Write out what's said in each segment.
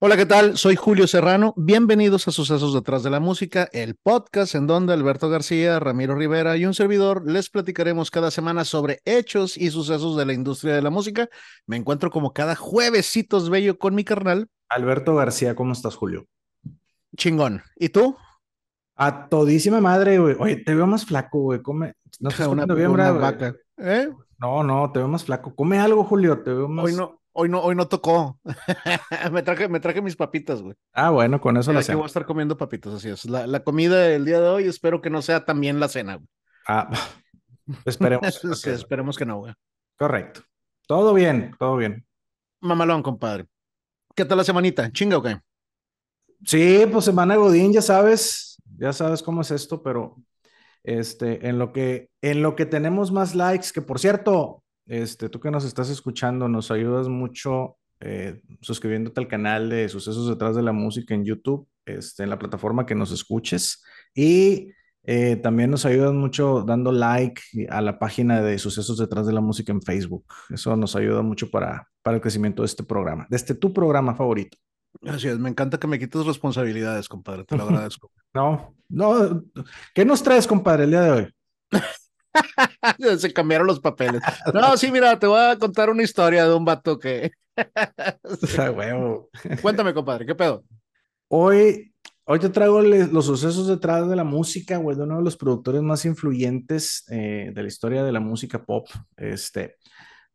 Hola, ¿qué tal? Soy Julio Serrano. Bienvenidos a Sucesos detrás de la música, el podcast en donde Alberto García, Ramiro Rivera y un servidor les platicaremos cada semana sobre hechos y sucesos de la industria de la música. Me encuentro como cada juevesitos bello con mi carnal. Alberto García, ¿cómo estás, Julio? Chingón. ¿Y tú? A todísima madre, güey. Oye, te veo más flaco, güey. Come. No sé una, una vaca. ¿Eh? No, no, te veo más flaco. Come algo, Julio. Te veo más. Hoy no, Hoy no, hoy no tocó. me, traje, me traje mis papitas, güey. Ah, bueno, con eso la hacemos. voy a estar comiendo papitas, así es. La, la, comida del día de hoy, espero que no sea también la cena, güey. Ah, esperemos. Esperemos que no, güey. Correcto. Todo bien, todo bien. Mamalón, compadre. ¿Qué tal la semanita? ¿Chinga o qué? Sí, pues semana Godín, ya sabes, ya sabes cómo es esto, pero este, en lo que, en lo que tenemos más likes, que por cierto, este, tú que nos estás escuchando, nos ayudas mucho eh, suscribiéndote al canal de Sucesos detrás de la música en YouTube, este, en la plataforma que nos escuches. Y eh, también nos ayudas mucho dando like a la página de Sucesos detrás de la música en Facebook. Eso nos ayuda mucho para, para el crecimiento de este programa, de este tu programa favorito. Así es, me encanta que me quites responsabilidades, compadre, te lo agradezco. no, no, ¿qué nos traes, compadre, el día de hoy? Se cambiaron los papeles. No, sí, mira, te voy a contar una historia de un vato que. huevo. Cuéntame, compadre, ¿qué pedo? Hoy, hoy te traigo los sucesos detrás de la música, güey, de uno de los productores más influyentes eh, de la historia de la música pop. Este,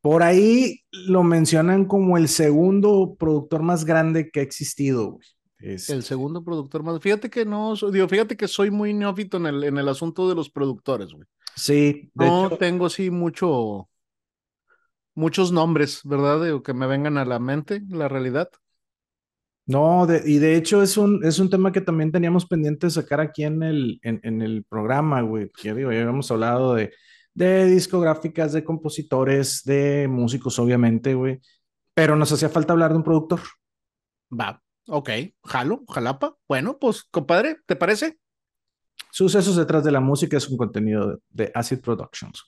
por ahí lo mencionan como el segundo productor más grande que ha existido, güey. El segundo productor más. Fíjate que no, digo, fíjate que soy muy neófito en el, en el asunto de los productores, güey. Sí, no tengo así mucho, muchos nombres, ¿verdad? que me vengan a la mente, la realidad. No, y de hecho es un, es un tema que también teníamos pendiente de sacar aquí en el, en, el programa, güey. Ya digo, ya habíamos hablado de, de discográficas, de compositores, de músicos, obviamente, güey. Pero nos hacía falta hablar de un productor. Va, ok, jalo, jalapa. Bueno, pues, compadre, ¿te parece? Sucesos detrás de la música es un contenido de Acid Productions.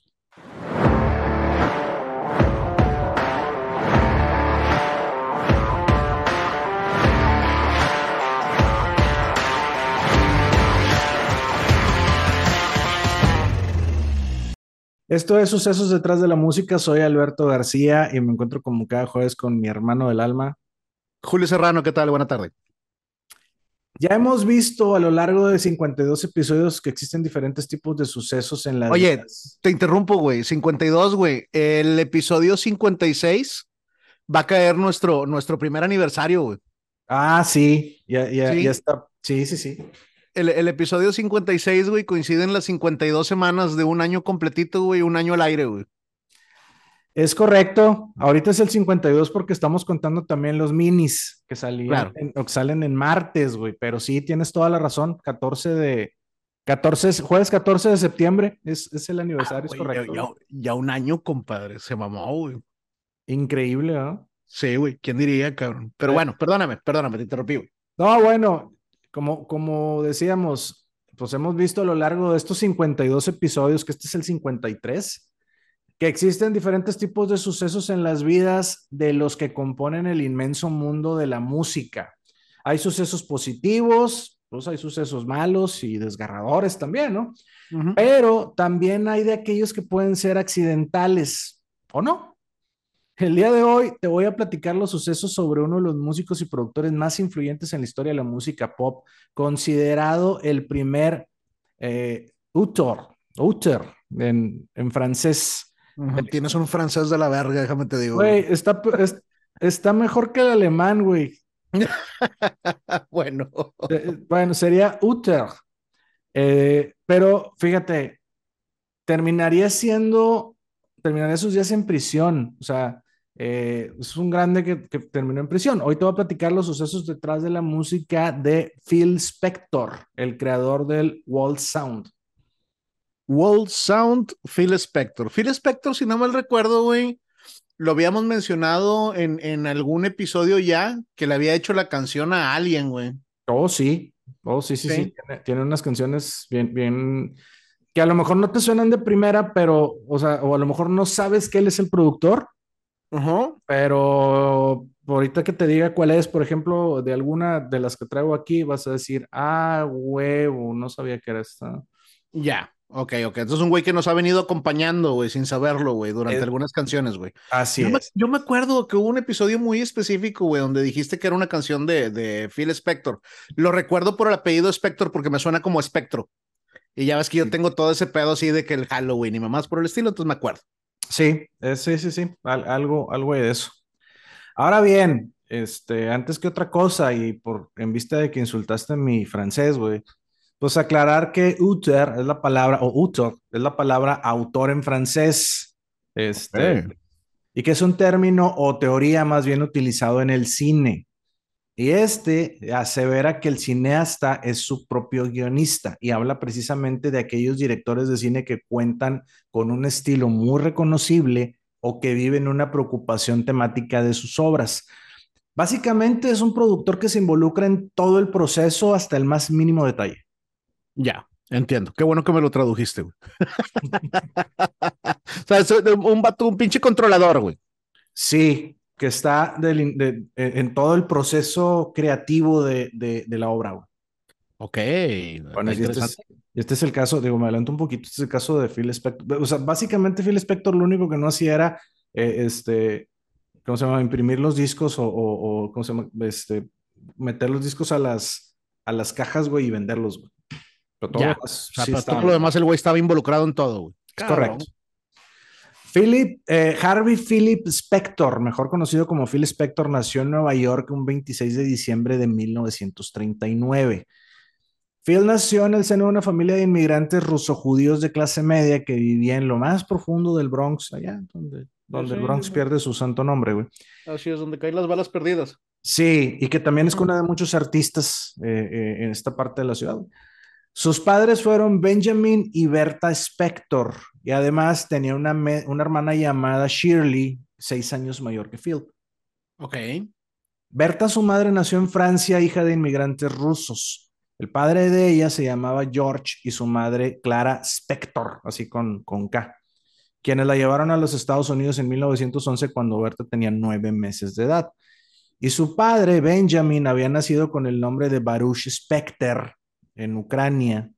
Esto es Sucesos detrás de la música. Soy Alberto García y me encuentro como cada jueves con mi hermano del alma. Julio Serrano, ¿qué tal? Buena tarde. Ya hemos visto a lo largo de 52 episodios que existen diferentes tipos de sucesos en la. Oye, te interrumpo, güey. 52, güey. El episodio 56 va a caer nuestro, nuestro primer aniversario, güey. Ah, sí. Ya, ya, ya está. Sí, sí, sí. El, el, episodio 56, güey, coincide en las 52 semanas de un año completito, güey, un año al aire, güey. Es correcto. Ahorita es el 52 porque estamos contando también los minis que salían salen en martes, güey. Pero sí, tienes toda la razón. 14 de 14, jueves 14 de septiembre es, es el aniversario, ah, es correcto. Ya, un año, compadre. Se mamó, güey. Increíble, ¿no? Sí, güey. ¿Quién diría, cabrón? Pero bueno, perdóname, perdóname, te interrumpí, güey. No, bueno, como, como decíamos, pues hemos visto a lo largo de estos 52 episodios que este es el 53 que existen diferentes tipos de sucesos en las vidas de los que componen el inmenso mundo de la música. Hay sucesos positivos, pues hay sucesos malos y desgarradores también, ¿no? Pero también hay de aquellos que pueden ser accidentales, ¿o no? El día de hoy te voy a platicar los sucesos sobre uno de los músicos y productores más influyentes en la historia de la música pop, considerado el primer eh, autor, autor en, en francés Tienes un francés de la verga, déjame te digo. Güey, está, está mejor que el alemán, güey. bueno. Eh, bueno, sería Uther. Eh, pero fíjate, terminaría siendo, terminaría sus días en prisión. O sea, eh, es un grande que, que, terminó en prisión. Hoy te voy a platicar los sucesos detrás de la música de Phil Spector, el creador del Wall Sound. World Sound, Phil Spector. Phil Spector, si no mal recuerdo, güey, lo habíamos mencionado en, en algún episodio ya, que le había hecho la canción a alguien, güey. Oh, sí. Oh, sí, sí, sí. Tiene, unas canciones bien, bien, que a lo mejor no te suenan de primera, pero, o sea, o a lo mejor no sabes que él es el productor, Pero ahorita que te diga cuál es, por ejemplo, de alguna de las que traigo aquí, vas a decir, ah, huevo, no sabía que era esta. Ya, ok, ok. Entonces es un güey que nos ha venido acompañando, güey, sin saberlo, güey, durante algunas canciones, güey. Así yo es. Me, yo me acuerdo que hubo un episodio muy específico, güey, donde dijiste que era una canción de, de Phil Spector. Lo recuerdo por el apellido Spector porque me suena como espectro. Y ya ves que yo tengo todo ese pedo así de que el Halloween y mamás por el estilo, entonces me acuerdo. Sí, sí, sí, sí, algo, algo de eso. Ahora bien, este, antes que otra cosa, y por en vista de que insultaste mi francés, güey, pues aclarar que auteur es la palabra, o autor, es la palabra autor en francés. Este, y que es un término o teoría más bien utilizado en el cine. Y este asevera que el cineasta es su propio guionista y habla precisamente de aquellos directores de cine que cuentan con un estilo muy reconocible o que viven una preocupación temática de sus obras. Básicamente es un productor que se involucra en todo el proceso hasta el más mínimo detalle. Ya, entiendo. Qué bueno que me lo tradujiste, güey. o sea, es un vato, un pinche controlador, güey. Sí, que está en todo el proceso creativo de, la obra. Güey. Ok. Bueno, este, este es, el caso, digo, me adelanto un poquito, este es el caso de Phil Spector. O sea, básicamente Phil Spector lo único que no hacía era, eh, este, ¿cómo se llama? Imprimir los discos o, ¿cómo se llama? Este, meter los discos a las, a las cajas, güey, y venderlos, güey. Pero todo, todo lo demás el güey estaba involucrado en todo, güey. Es correcto. Philip, eh, Harvey Philip Spector, mejor conocido como Phil Spector, nació en Nueva York un 26 de diciembre de 1939. Phil nació en el seno de una familia de inmigrantes ruso-judíos de clase media que vivía en lo más profundo del Bronx, allá donde, donde el Bronx pierde su santo nombre, güey. Así es, donde caen las balas perdidas. Sí, y que también es cuna de muchos artistas eh, eh, en esta parte de la ciudad. Sus padres fueron Benjamin y Berta Spector, y además tenía una, una hermana llamada Shirley, seis años mayor que Phil. Ok. Berta, su madre, nació en Francia, hija de inmigrantes rusos. El padre de ella se llamaba George y su madre Clara Spector, así con, con K, quienes la llevaron a los Estados Unidos en 1911 cuando Berta tenía nueve meses de edad. Y su padre, Benjamin, había nacido con el nombre de Baruch Specter, en Ucrania,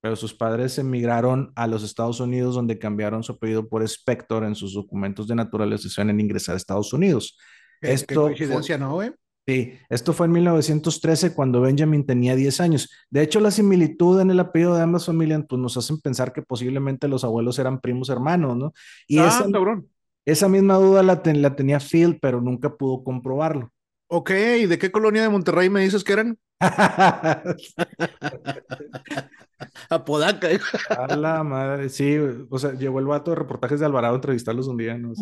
pero sus padres emigraron a los Estados Unidos donde cambiaron su apellido por Spector en sus documentos de naturalización en ingresar a Estados Unidos. ¿Qué, esto coincidencia, ¿no? Sí, esto fue en 1913 cuando Benjamin tenía 10 años. De hecho, la similitud en el apellido de ambas familias pues, nos hacen pensar que posiblemente los abuelos eran primos hermanos, ¿no? Y ah, esa, cabrón. esa misma duda la, la tenía Phil, pero nunca pudo comprobarlo. Ok, ¿de qué colonia de Monterrey me dices que eran? Apodaca. A la madre, sí, o sea, llegó el vato de reportajes de Alvarado a entrevistarlos un día, ¿no?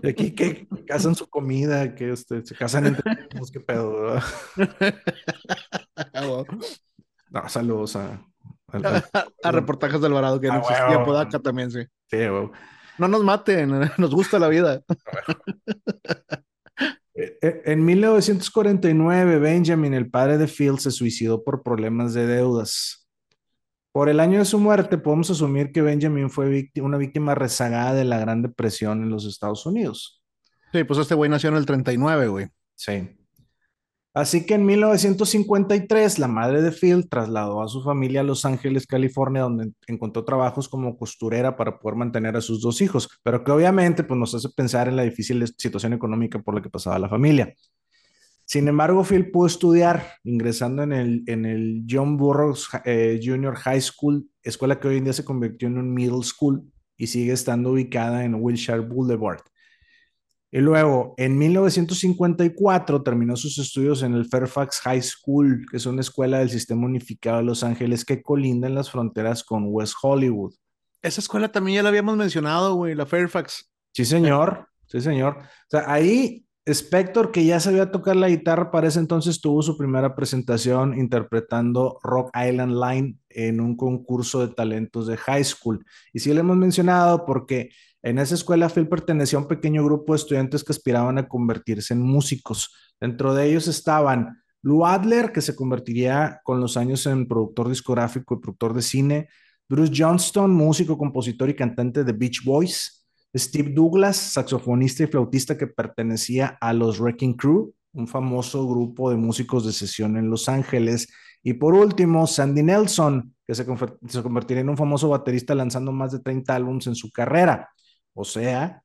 De aquí que casan su comida, que este, se casan entre ellos, qué pedo, No, saludos a, a, reportajes de Alvarado, que no existía Apodaca también, sí. Sí, No nos maten, nos gusta la vida. Eh, eh, en 1949, Benjamin, el padre de Phil, se suicidó por problemas de deudas. Por el año de su muerte, podemos asumir que Benjamin fue una víctima rezagada de la Gran Depresión en los Estados Unidos. Sí, pues este güey nació en el 39, güey. Sí. Así que en 1953 la madre de Phil trasladó a su familia a Los Ángeles, California, donde encontró trabajos como costurera para poder mantener a sus dos hijos, pero que obviamente pues, nos hace pensar en la difícil situación económica por la que pasaba la familia. Sin embargo, Phil pudo estudiar ingresando en el, en el John Burroughs eh, Junior High School, escuela que hoy en día se convirtió en un middle school y sigue estando ubicada en Wilshire Boulevard. Y luego, en 1954, terminó sus estudios en el Fairfax High School, que es una escuela del Sistema Unificado de Los Ángeles que colinda en las fronteras con West Hollywood. Esa escuela también ya la habíamos mencionado, güey, la Fairfax. Sí, señor. Sí, señor. O sea, ahí Spector, que ya sabía tocar la guitarra para ese entonces, tuvo su primera presentación interpretando Rock Island Line en un concurso de talentos de high school. Y sí lo hemos mencionado porque en esa escuela Phil pertenecía a un pequeño grupo de estudiantes que aspiraban a convertirse en músicos. Dentro de ellos estaban Lou Adler, que se convertiría con los años en productor discográfico y productor de cine, Bruce Johnston, músico, compositor y cantante de Beach Boys, Steve Douglas, saxofonista y flautista que pertenecía a los Wrecking Crew, un famoso grupo de músicos de sesión en Los Ángeles. Y por último, Sandy Nelson, que se, se convertiría en un famoso baterista lanzando más de 30 álbumes en su carrera. O sea,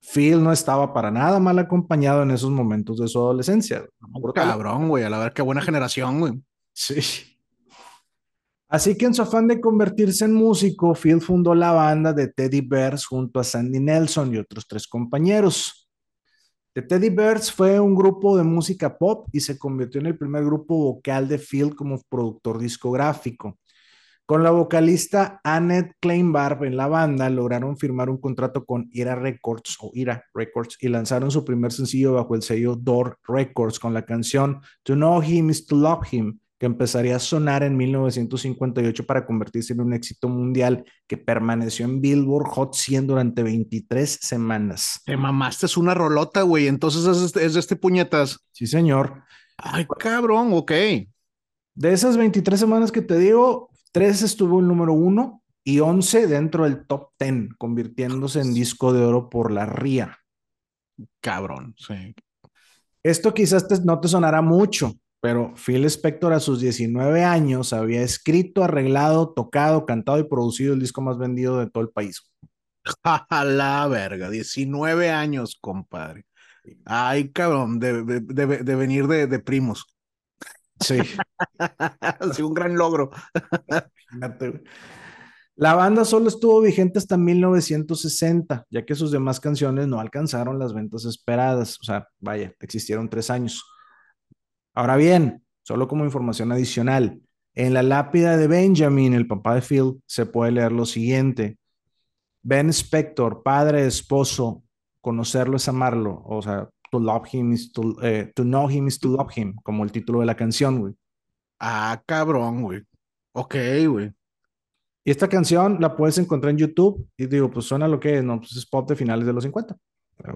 Phil no estaba para nada mal acompañado en esos momentos de su adolescencia. cabrón, güey, a la ver qué buena generación, güey. Sí. Así que en su afán de convertirse en músico, Phil fundó la banda de Teddy Bears junto a Sandy Nelson y otros tres compañeros. The Teddy Bears fue un grupo de música pop y se convirtió en el primer grupo vocal de Phil como productor discográfico. Con la vocalista Annette Kleinbarb en la banda, lograron firmar un contrato con Ira Records o Ira Records y lanzaron su primer sencillo bajo el sello Door Records con la canción To Know Him is to Love Him, que empezaría a sonar en 1958 para convertirse en un éxito mundial que permaneció en Billboard Hot 100 durante 23 semanas. Te mamaste, es una rolota, güey. Entonces es, este, es de este puñetas. Sí, señor. Ay, cabrón, ok. De esas 23 semanas que te digo, Tres estuvo el número uno y 11 dentro del top 10, convirtiéndose en disco de oro por la RIA. Cabrón, sí. Esto quizás no te sonará mucho, pero Phil Spector a sus 19 años había escrito, arreglado, tocado, cantado y producido el disco más vendido de todo el país. A la verga, 19 años, compadre. Ay, cabrón, de, venir de primos. Sí. sí, un gran logro. La banda solo estuvo vigente hasta 1960, ya que sus demás canciones no alcanzaron las ventas esperadas. O sea, vaya, existieron tres años. Ahora bien, solo como información adicional, en la lápida de Benjamin, el papá de Phil, se puede leer lo siguiente. Ben Spector, padre, esposo, conocerlo es amarlo. O sea, To love him is to, eh, to know him is to love him, como el título de la canción, güey. Ah, cabrón, güey. Ok, güey. Y esta canción la puedes encontrar en YouTube y digo, pues suena lo que es, no, pues es pop de finales de los 50.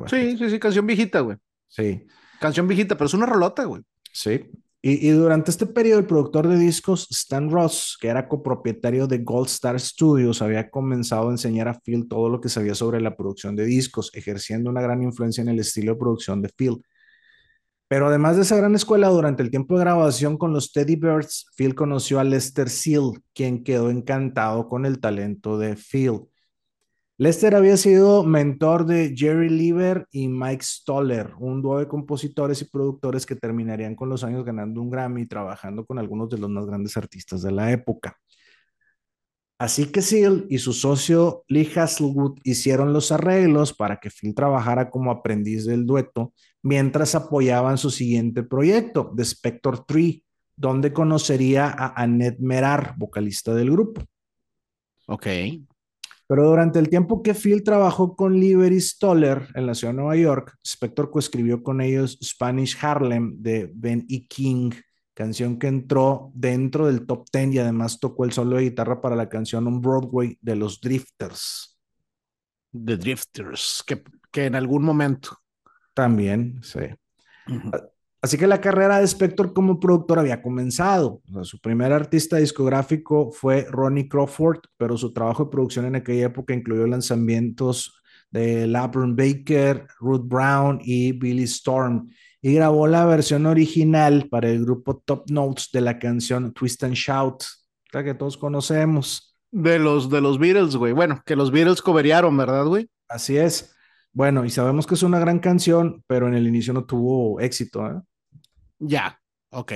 Sí, sí, sí, canción viejita, güey. Sí. Canción viejita, pero es una rolota, güey. Sí. Y, durante este periodo, el productor de discos Stan Ross, que era copropietario de Gold Star Studios, había comenzado a enseñar a Phil todo lo que sabía sobre la producción de discos, ejerciendo una gran influencia en el estilo de producción de Phil. Pero además de esa gran escuela, durante el tiempo de grabación con los Teddy Birds, Phil conoció a Lester Seal, quien quedó encantado con el talento de Phil. Lester había sido mentor de Jerry Lieber y Mike Stoller, un dúo de compositores y productores que terminarían con los años ganando un Grammy y trabajando con algunos de los más grandes artistas de la época. Así que Seal y su socio Lee Hasselwood hicieron los arreglos para que Phil trabajara como aprendiz del dueto mientras apoyaban su siguiente proyecto, The Spector 3, donde conocería a Annette Merar, vocalista del grupo. Ok. Pero durante el tiempo que Phil trabajó con Liberty Stoller en la ciudad de Nueva York, Spector coescribió con ellos Spanish Harlem de Ben E. King, canción que entró dentro del top 10 y además tocó el solo de guitarra para la canción On Broadway de los Drifters. The Drifters, que, que en algún momento. También, sí. Así que la carrera de Spector como productor había comenzado. su primer artista discográfico fue Ronnie Crawford, pero su trabajo de producción en aquella época incluyó lanzamientos de Labron Baker, Ruth Brown y Billy Storm. Y grabó la versión original para el grupo Top Notes de la canción Twist and Shout, la que todos conocemos. De los, de los Beatles, güey. Bueno, que los Beatles coveriaron, ¿verdad, güey? Así es. Bueno, y sabemos que es una gran canción, pero en el inicio no tuvo éxito. ¿eh? Ya, ok.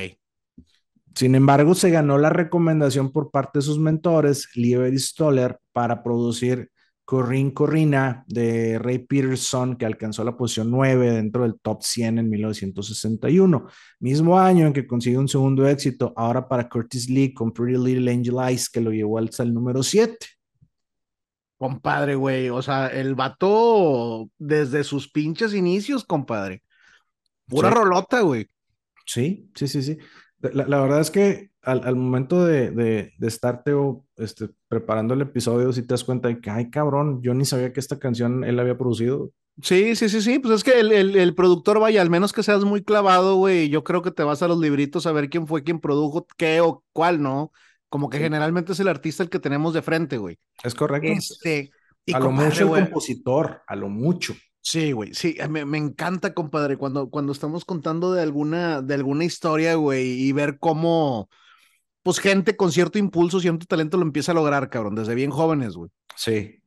Sin embargo, se ganó la recomendación por parte de sus mentores, Lieber Stoller, para producir Corrin Corrina de Ray Peterson, que alcanzó la posición 9 dentro del top 100 en 1961. Mismo año en que consiguió un segundo éxito, ahora para Curtis Lee con Pretty Little Angel Eyes, que lo llevó hasta el número 7. Compadre, güey, o sea, el vato desde sus pinches inicios, compadre. Pura rolota, güey. Sí, sí, sí, sí. La, verdad es que al, momento de, de, estarte este, preparando el episodio, si te das cuenta de que, ay, cabrón, yo ni sabía que esta canción él había producido. Sí, sí, sí, sí. Pues es que el, productor, vaya, al menos que seas muy clavado, güey, yo creo que te vas a los libritos a ver quién fue quien produjo qué o cuál, ¿no? Como que generalmente es el artista el que tenemos de frente, güey. Es correcto. Este, a lo mucho compositor, a lo mucho. Sí, güey, sí, me, me, encanta, compadre, cuando, cuando estamos contando de alguna, de alguna historia, güey, y ver cómo, pues gente con cierto impulso, cierto talento lo empieza a lograr, cabrón, desde bien jóvenes, güey. Sí,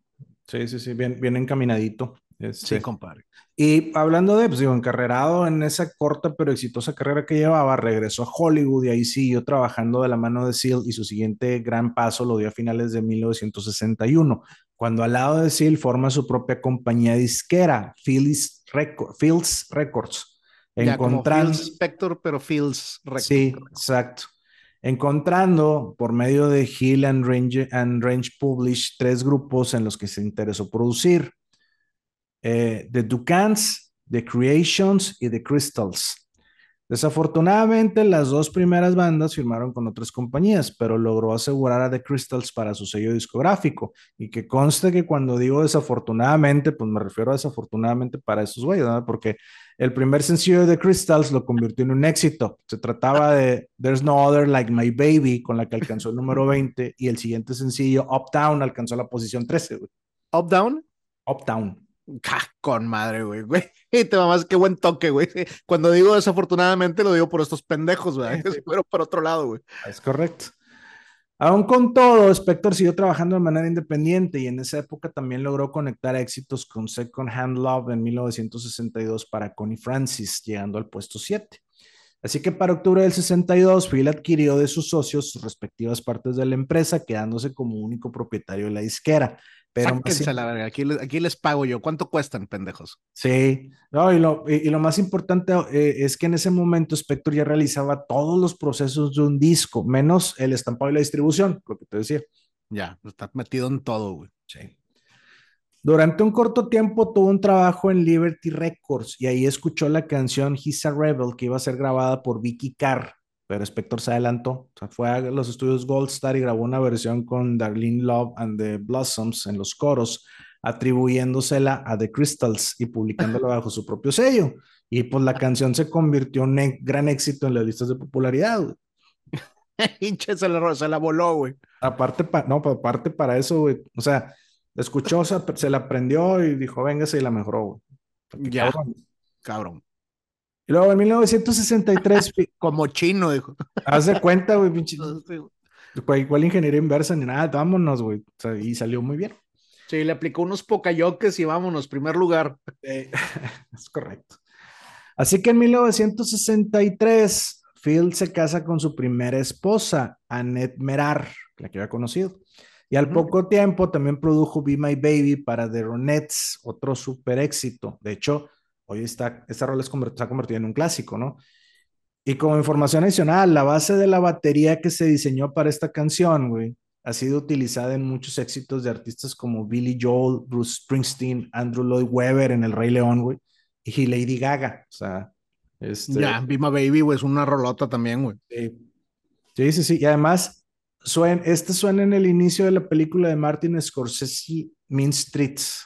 sí, sí, sí, bien, bien encaminadito. Este. Sí, compadre. Y hablando de, pues digo, encarrerado en esa corta pero exitosa carrera que llevaba, regresó a Hollywood y ahí siguió trabajando de la mano de Seal y su siguiente gran paso lo dio a finales de 1961, cuando al lado de Seal forma su propia compañía disquera, Fields, Fields Records. Encontrando... Spector, pero Fields Records. Sí, exacto. Encontrando por medio de Hill and Range, and Range Publish tres grupos en los que se interesó producir eh, The Ducans, The Creations y The Crystals. Desafortunadamente, las dos primeras bandas firmaron con otras compañías, pero logró asegurar a The Crystals para su sello discográfico. Y que conste que cuando digo desafortunadamente, pues me refiero a desafortunadamente para esos güeyes, ¿no? porque el primer sencillo de The Crystals lo convirtió en un éxito. Se trataba de There's No Other Like My Baby, con la que alcanzó el número 20, y el siguiente sencillo, Uptown, alcanzó la posición 13. ¿Uptown? Uptown con madre, güey, güey. Y te mamás, qué buen toque, güey. Cuando digo desafortunadamente, lo digo por estos pendejos, güey. Pero por otro lado, güey. Es correcto. Aún con todo, Spector siguió trabajando de manera independiente y en esa época también logró conectar éxitos con Second Hand Love en 1962 para Connie Francis, llegando al puesto 7. Así que para octubre del 62, Phil adquirió de sus socios sus respectivas partes de la empresa, quedándose como único propietario de la disquera. Pero la verga. Aquí, aquí, les pago yo. ¿Cuánto cuestan, pendejos? Sí. No, y, lo, y, lo más importante eh, es que en ese momento Spector ya realizaba todos los procesos de un disco, menos el estampado y la distribución, lo que te decía. Ya, está metido en todo, güey. Sí. Durante un corto tiempo tuvo un trabajo en Liberty Records y ahí escuchó la canción He's a Rebel que iba a ser grabada por Vicky Carr pero Spector se adelantó, o sea, fue a los estudios Gold Star y grabó una versión con Darlene Love and the Blossoms en los coros, atribuyéndosela a The Crystals y publicándola bajo su propio sello. Y pues la canción se convirtió en un gran éxito en las listas de popularidad. Hinche, se la, se la voló, güey. Aparte, no, aparte para eso, güey. O sea, escuchó, se la aprendió y dijo, véngase y la mejoró, güey. Ya, cabrón. Y luego en 1963. Como chino, dijo. Haz de cuenta, güey, pinche. Igual ingeniería inversa ni nada, vámonos, güey. y salió muy bien. Sí, le aplicó unos pocayoques y vámonos, primer lugar. es correcto. Así que en 1963, Phil se casa con su primera esposa, Annette Merar, la que había conocido. Y al poco tiempo también produjo Be My Baby para The Ronettes, otro super éxito. De hecho, hoy está, esta rol se ha convertido en un clásico, ¿no? Y como información adicional, la base de la batería que se diseñó para esta canción, güey, ha sido utilizada en muchos éxitos de artistas como Billy Joel, Bruce Springsteen, Andrew Lloyd Webber en El Rey León, güey, y Lady Gaga. O sea, este... Ya, Bima Baby, güey, es una rolota también, güey. Sí. sí, sí, Y además, suena, este suena en el inicio de la película de Martin Scorsese, Mean Streets.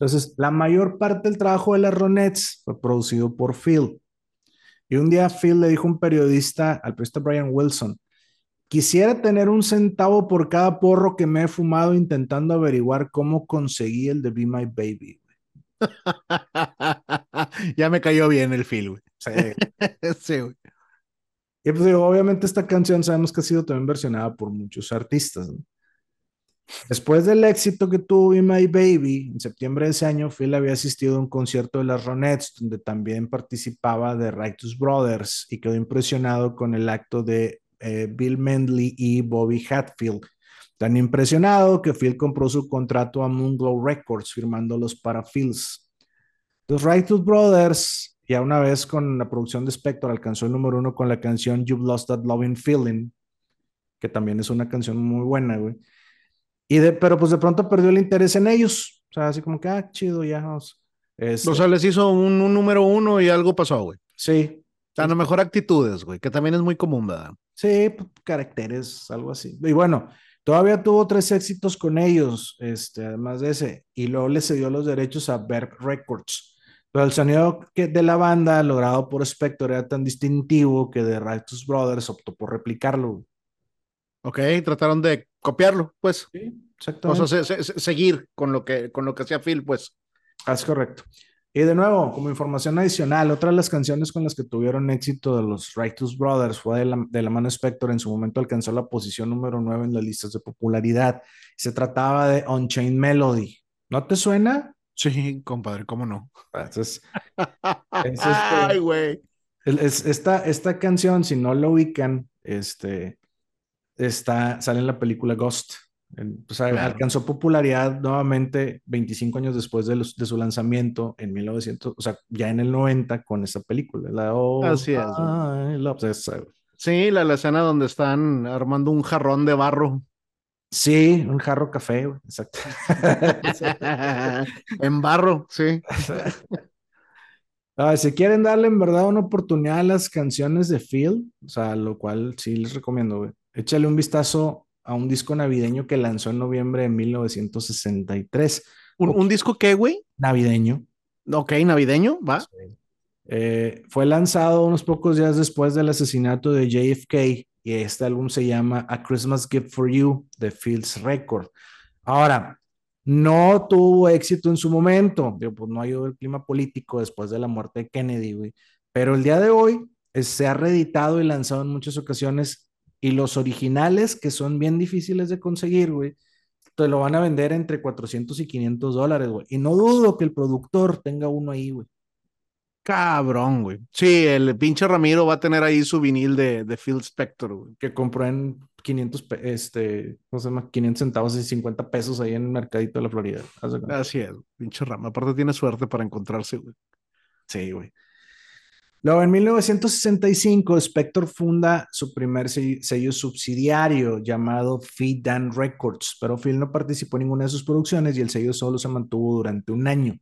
Entonces, la mayor parte del trabajo de las Ronettes fue producido por Phil. Y un día Phil le dijo a un periodista, al periodista Brian Wilson, quisiera tener un centavo por cada porro que me he fumado intentando averiguar cómo conseguí el de Be My Baby. ya me cayó bien el Phil, güey. Sí. sí, güey. Y pues digo, obviamente esta canción sabemos que ha sido también versionada por muchos artistas. ¿no? Después del éxito que tuvo My Baby, en septiembre de ese año, Phil había asistido a un concierto de las Ronettes, donde también participaba de Righteous Brothers y quedó impresionado con el acto de eh, Bill Mendley y Bobby Hatfield. Tan impresionado que Phil compró su contrato a Moonglow Records, firmándolos para Phil's. Los Righteous Brothers, ya una vez con la producción de Spector, alcanzó el número uno con la canción You've Lost That Loving Feeling, que también es una canción muy buena, güey. Y de, pero pues de pronto perdió el interés en ellos. O sea, así como que, ah, chido, ya. Vamos. Este o sea, les hizo un, número uno y algo pasó, güey. Sí. A lo mejor actitudes, güey, que también es muy común, ¿verdad? Sí, caracteres, algo así. Y bueno, todavía tuvo tres éxitos con ellos, este, además de ese, y luego le cedió los derechos a Berg Records. Pero el sonido que de la banda, logrado por Spector, era tan distintivo que The Righteous Brothers optó por replicarlo. Ok, trataron de copiarlo, pues. Sí, O sea, seguir con lo que con lo que hacía Phil, pues. Ah, es correcto. Y de nuevo, como información adicional, otra de las canciones con las que tuvieron éxito de los Righteous Brothers fue de la, de la mano Spector. En su momento alcanzó la posición número 9 en las listas de popularidad. Se trataba de Unchained Melody. ¿No te suena? Sí, compadre, ¿cómo no? Entonces, es este, Ay, güey. esta, esta canción, si no lo ubican, este, está, sale en la película Ghost. O alcanzó popularidad nuevamente 25 años después de, de, su lanzamiento en 1900, o sea, ya en el 90 con esa película. La Así es. sí, la, la, escena donde están armando un jarrón de barro. Sí, un jarro café, exacto. en barro, sí. si quieren darle en verdad una oportunidad a las canciones de Phil, o sea, lo cual sí les recomiendo, Échale un vistazo a un disco navideño que lanzó en noviembre de 1963. ¿Un, disco qué, güey? Navideño. Ok, navideño, va. Eh, fue lanzado unos pocos días después del asesinato de JFK y este álbum se llama A Christmas Gift for You de Fields Record. Ahora, no tuvo éxito en su momento, pues no ido el clima político después de la muerte de Kennedy, güey. Pero el día de hoy se ha reeditado y lanzado en muchas ocasiones y los originales, que son bien difíciles de conseguir, güey, te lo van a vender entre 400 y 500 dólares, güey. Y no dudo que el productor tenga uno ahí, güey. Cabrón, güey. Sí, el pinche Ramiro va a tener ahí su vinil de, de Phil Spector, güey. Que compró en 500, este, ¿cómo se llama? 500 centavos y 50 pesos ahí en el mercadito de la Florida. Así es, pinche Ramiro. Aparte tiene suerte para encontrarse, güey. Sí, güey. Luego, en 1965, Spector funda su primer sello subsidiario llamado Feed Dan Records, pero Phil no participó en ninguna de sus producciones y el sello solo se mantuvo durante un año.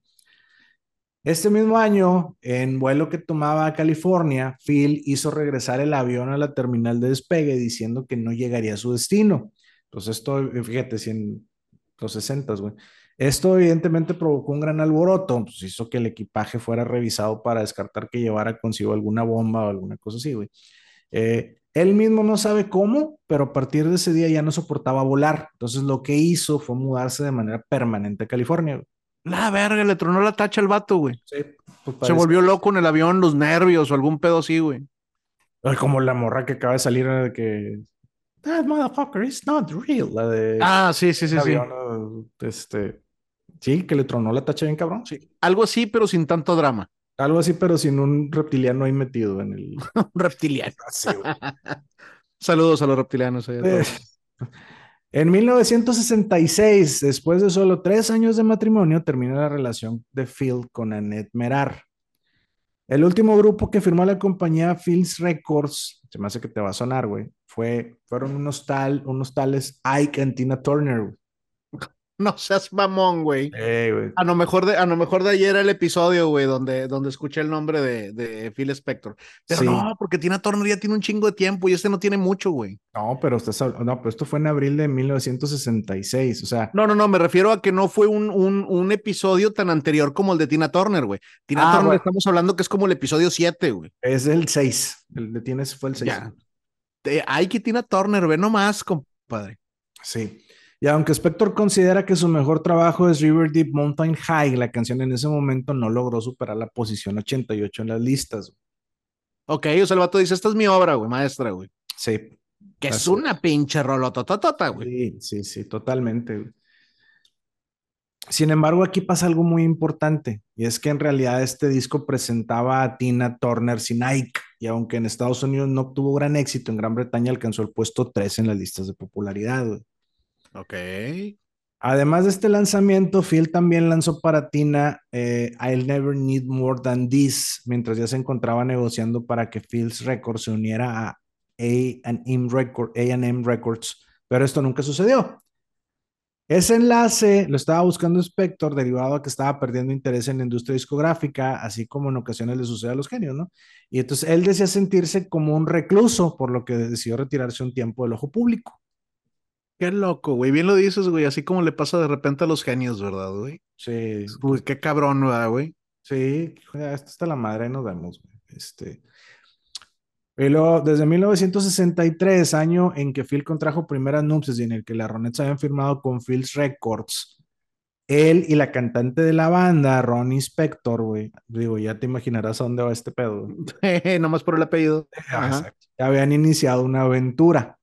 Este mismo año, en vuelo que tomaba a California, Phil hizo regresar el avión a la terminal de despegue diciendo que no llegaría a su destino. Entonces, esto, fíjate, si en los 60, güey. Esto evidentemente provocó un gran alboroto, pues hizo que el equipaje fuera revisado para descartar que llevara consigo alguna bomba o alguna cosa así, güey. Eh, él mismo no sabe cómo, pero a partir de ese día ya no soportaba volar. Entonces lo que hizo fue mudarse de manera permanente a California. La verga, le tronó la tacha al vato, güey. Sí, pues Se volvió loco en el avión, los nervios o algún pedo así, güey. Como la morra que acaba de salir de que That motherfucker is not real. La de. Ah, sí, sí, sí, sí. Este, Sí, que le tronó la tacha bien cabrón. Sí. Algo así, pero sin tanto drama. Algo así, pero sin un reptiliano ahí metido en el. un reptiliano. Saludos a los reptilianos. Eh, en 1966, después de solo tres años de matrimonio, termina la relación de Phil con Annette Merar. El último grupo que firmó la compañía Phil's Records, se me hace que te va a sonar, güey, fue, fueron unos, tal, unos tales Ike and Tina Turner. No seas mamón, güey. A lo mejor de, a lo mejor de ayer el episodio, güey, donde, donde escuché el nombre de, de Phil Spector. Pero no, porque Tina Turner ya tiene un chingo de tiempo y este no tiene mucho, güey. No, pero usted no, pero esto fue en abril de 1966, o sea. No, no, no, me refiero a que no fue un, un, un episodio tan anterior como el de Tina Turner, güey. Tina ah, Turner estamos hablando que es como el episodio 7, güey. Es el 6. El de Tina fue el 6. Hay que Tina Turner, ve nomás, compadre. Sí. Y aunque Spector considera que su mejor trabajo es River Deep Mountain High, la canción en ese momento no logró superar la posición 88 en las listas. Ok, o sea, el vato dice, esta es mi obra, güey, maestra, güey. Sí. Que es una pinche rolotototota, güey. Sí, sí, sí, totalmente. Sin embargo, aquí pasa algo muy importante, y es que en realidad este disco presentaba a Tina Turner sin Ike, y aunque en Estados Unidos no obtuvo gran éxito, en Gran Bretaña alcanzó el puesto 3 en las listas de popularidad. Güey. Ok. Además de este lanzamiento, Phil también lanzó para Tina eh, I'll Never Need More Than This, mientras ya se encontraba negociando para que Phil's Records se uniera a AM Record, Records, pero esto nunca sucedió. Ese enlace lo estaba buscando Spector, derivado a que estaba perdiendo interés en la industria discográfica, así como en ocasiones le sucede a los genios, ¿no? Y entonces él decía sentirse como un recluso, por lo que decidió retirarse un tiempo del ojo público. Qué loco, güey. Bien lo dices, güey. Así como le pasa de repente a los genios, ¿verdad, güey? Sí. Uy, qué cabrón, ¿verdad, güey? Sí, esta está la madre, nos vemos, güey. Este. Y luego, desde 1963, año en que Phil contrajo primeras nupcias y en el que las Ronettes habían firmado con Phil's Records, él y la cantante de la banda, Ronnie Spector, güey, digo, ya te imaginarás a dónde va este pedo. Nomás por el apellido. Ya habían iniciado una aventura.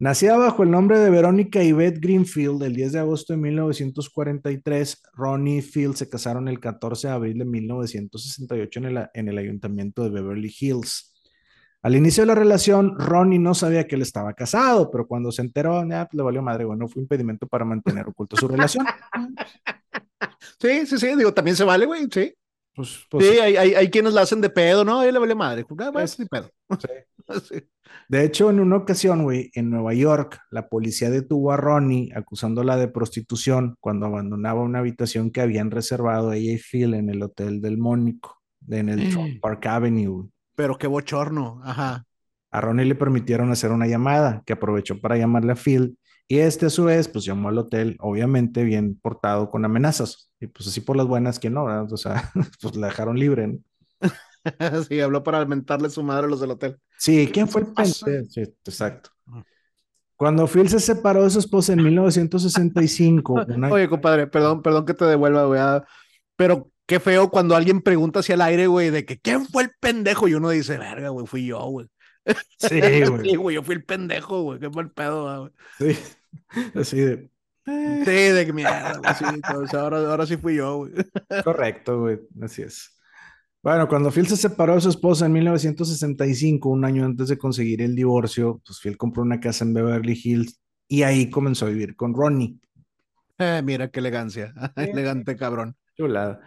Nacida bajo el nombre de Verónica Yvette Greenfield el 10 de agosto de 1943, Ronnie y Phil se casaron el 14 de abril de 1968 en el, en el ayuntamiento de Beverly Hills. Al inicio de la relación, Ronnie no sabía que él estaba casado, pero cuando se enteró, ya, pues, le valió madre, bueno, fue impedimento para mantener oculto su relación. Sí, sí, sí, digo, también se vale, güey, sí. Pues, pues, sí, hay, hay, hay, quienes la hacen de pedo, ¿no? Él le vale madre. Ah, pues, sí, pedo. Sí. De hecho, en una ocasión, güey, en Nueva York, la policía detuvo a Ronnie acusándola de prostitución cuando abandonaba una habitación que habían reservado ella y Phil en el hotel del Mónico, en el Trump Park Avenue. Pero qué bochorno, ajá. A Ronnie le permitieron hacer una llamada, que aprovechó para llamarle a Phil, y este a su vez, pues llamó al hotel, obviamente bien portado con amenazas. Y pues así por las buenas, que no, ¿verdad? O sea, pues la dejaron libre. ¿no? sí, habló para alimentarle su madre a los del hotel. Sí, ¿quién fue el pendejo? Sí, exacto. Cuando Phil se separó de su esposa en 1965. Oye, compadre, perdón, perdón que te devuelva, güey. Ah, pero qué feo cuando alguien pregunta hacia el aire, güey, de que quién fue el pendejo y uno dice, verga, güey, fui yo, güey. Sí, güey. sí, güey, yo fui el pendejo, güey, qué mal pedo, ah, güey. Sí, así de. Sí, de que mierda, güey, sí, ahora, ahora sí fui yo, güey. Correcto, güey, así es. Bueno, cuando Phil se separó de su esposa en 1965, un año antes de conseguir el divorcio, pues Phil compró una casa en Beverly Hills y ahí comenzó a vivir con Ronnie. Eh, mira qué elegancia, elegante cabrón. Chulada.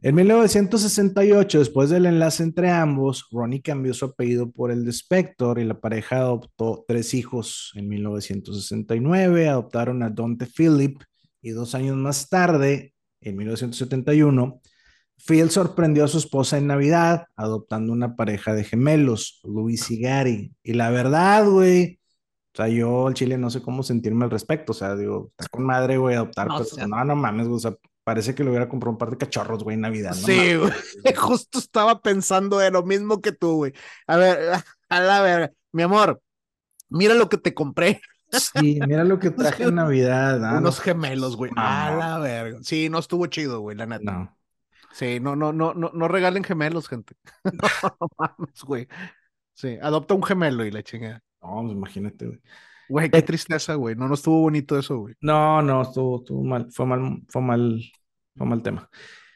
En 1968, después del enlace entre ambos, Ronnie cambió su apellido por el de Spector y la pareja adoptó tres hijos. En 1969 adoptaron a Dante Philip y dos años más tarde, en 1971, Phil sorprendió a su esposa en Navidad adoptando una pareja de gemelos, Luis y Gary. Y la verdad, güey, o sea, yo al chile no sé cómo sentirme al respecto. O sea, digo, está con madre, güey, adoptar. No, pero, no, no mames, güey. O sea, parece que le hubiera comprado un par de cachorros, güey, en Navidad. sí, güey. Justo estaba pensando de lo mismo que tú, güey. A ver, a la verga. Mi amor, mira lo que te compré. Sí, mira lo que traje en Navidad. Ah, Unos gemelos, güey. A la verga. Sí, no estuvo chido, güey, la neta. No. Sí, no, no, no, no, no regalen gemelos, gente. no, mames, güey. Sí, adopta un gemelo y la chingada. No, pues imagínate, güey. Güey, qué tristeza, güey. No, no estuvo bonito eso, güey. No, no, estuvo, estuvo mal. Fue mal, fue mal, fue mal tema.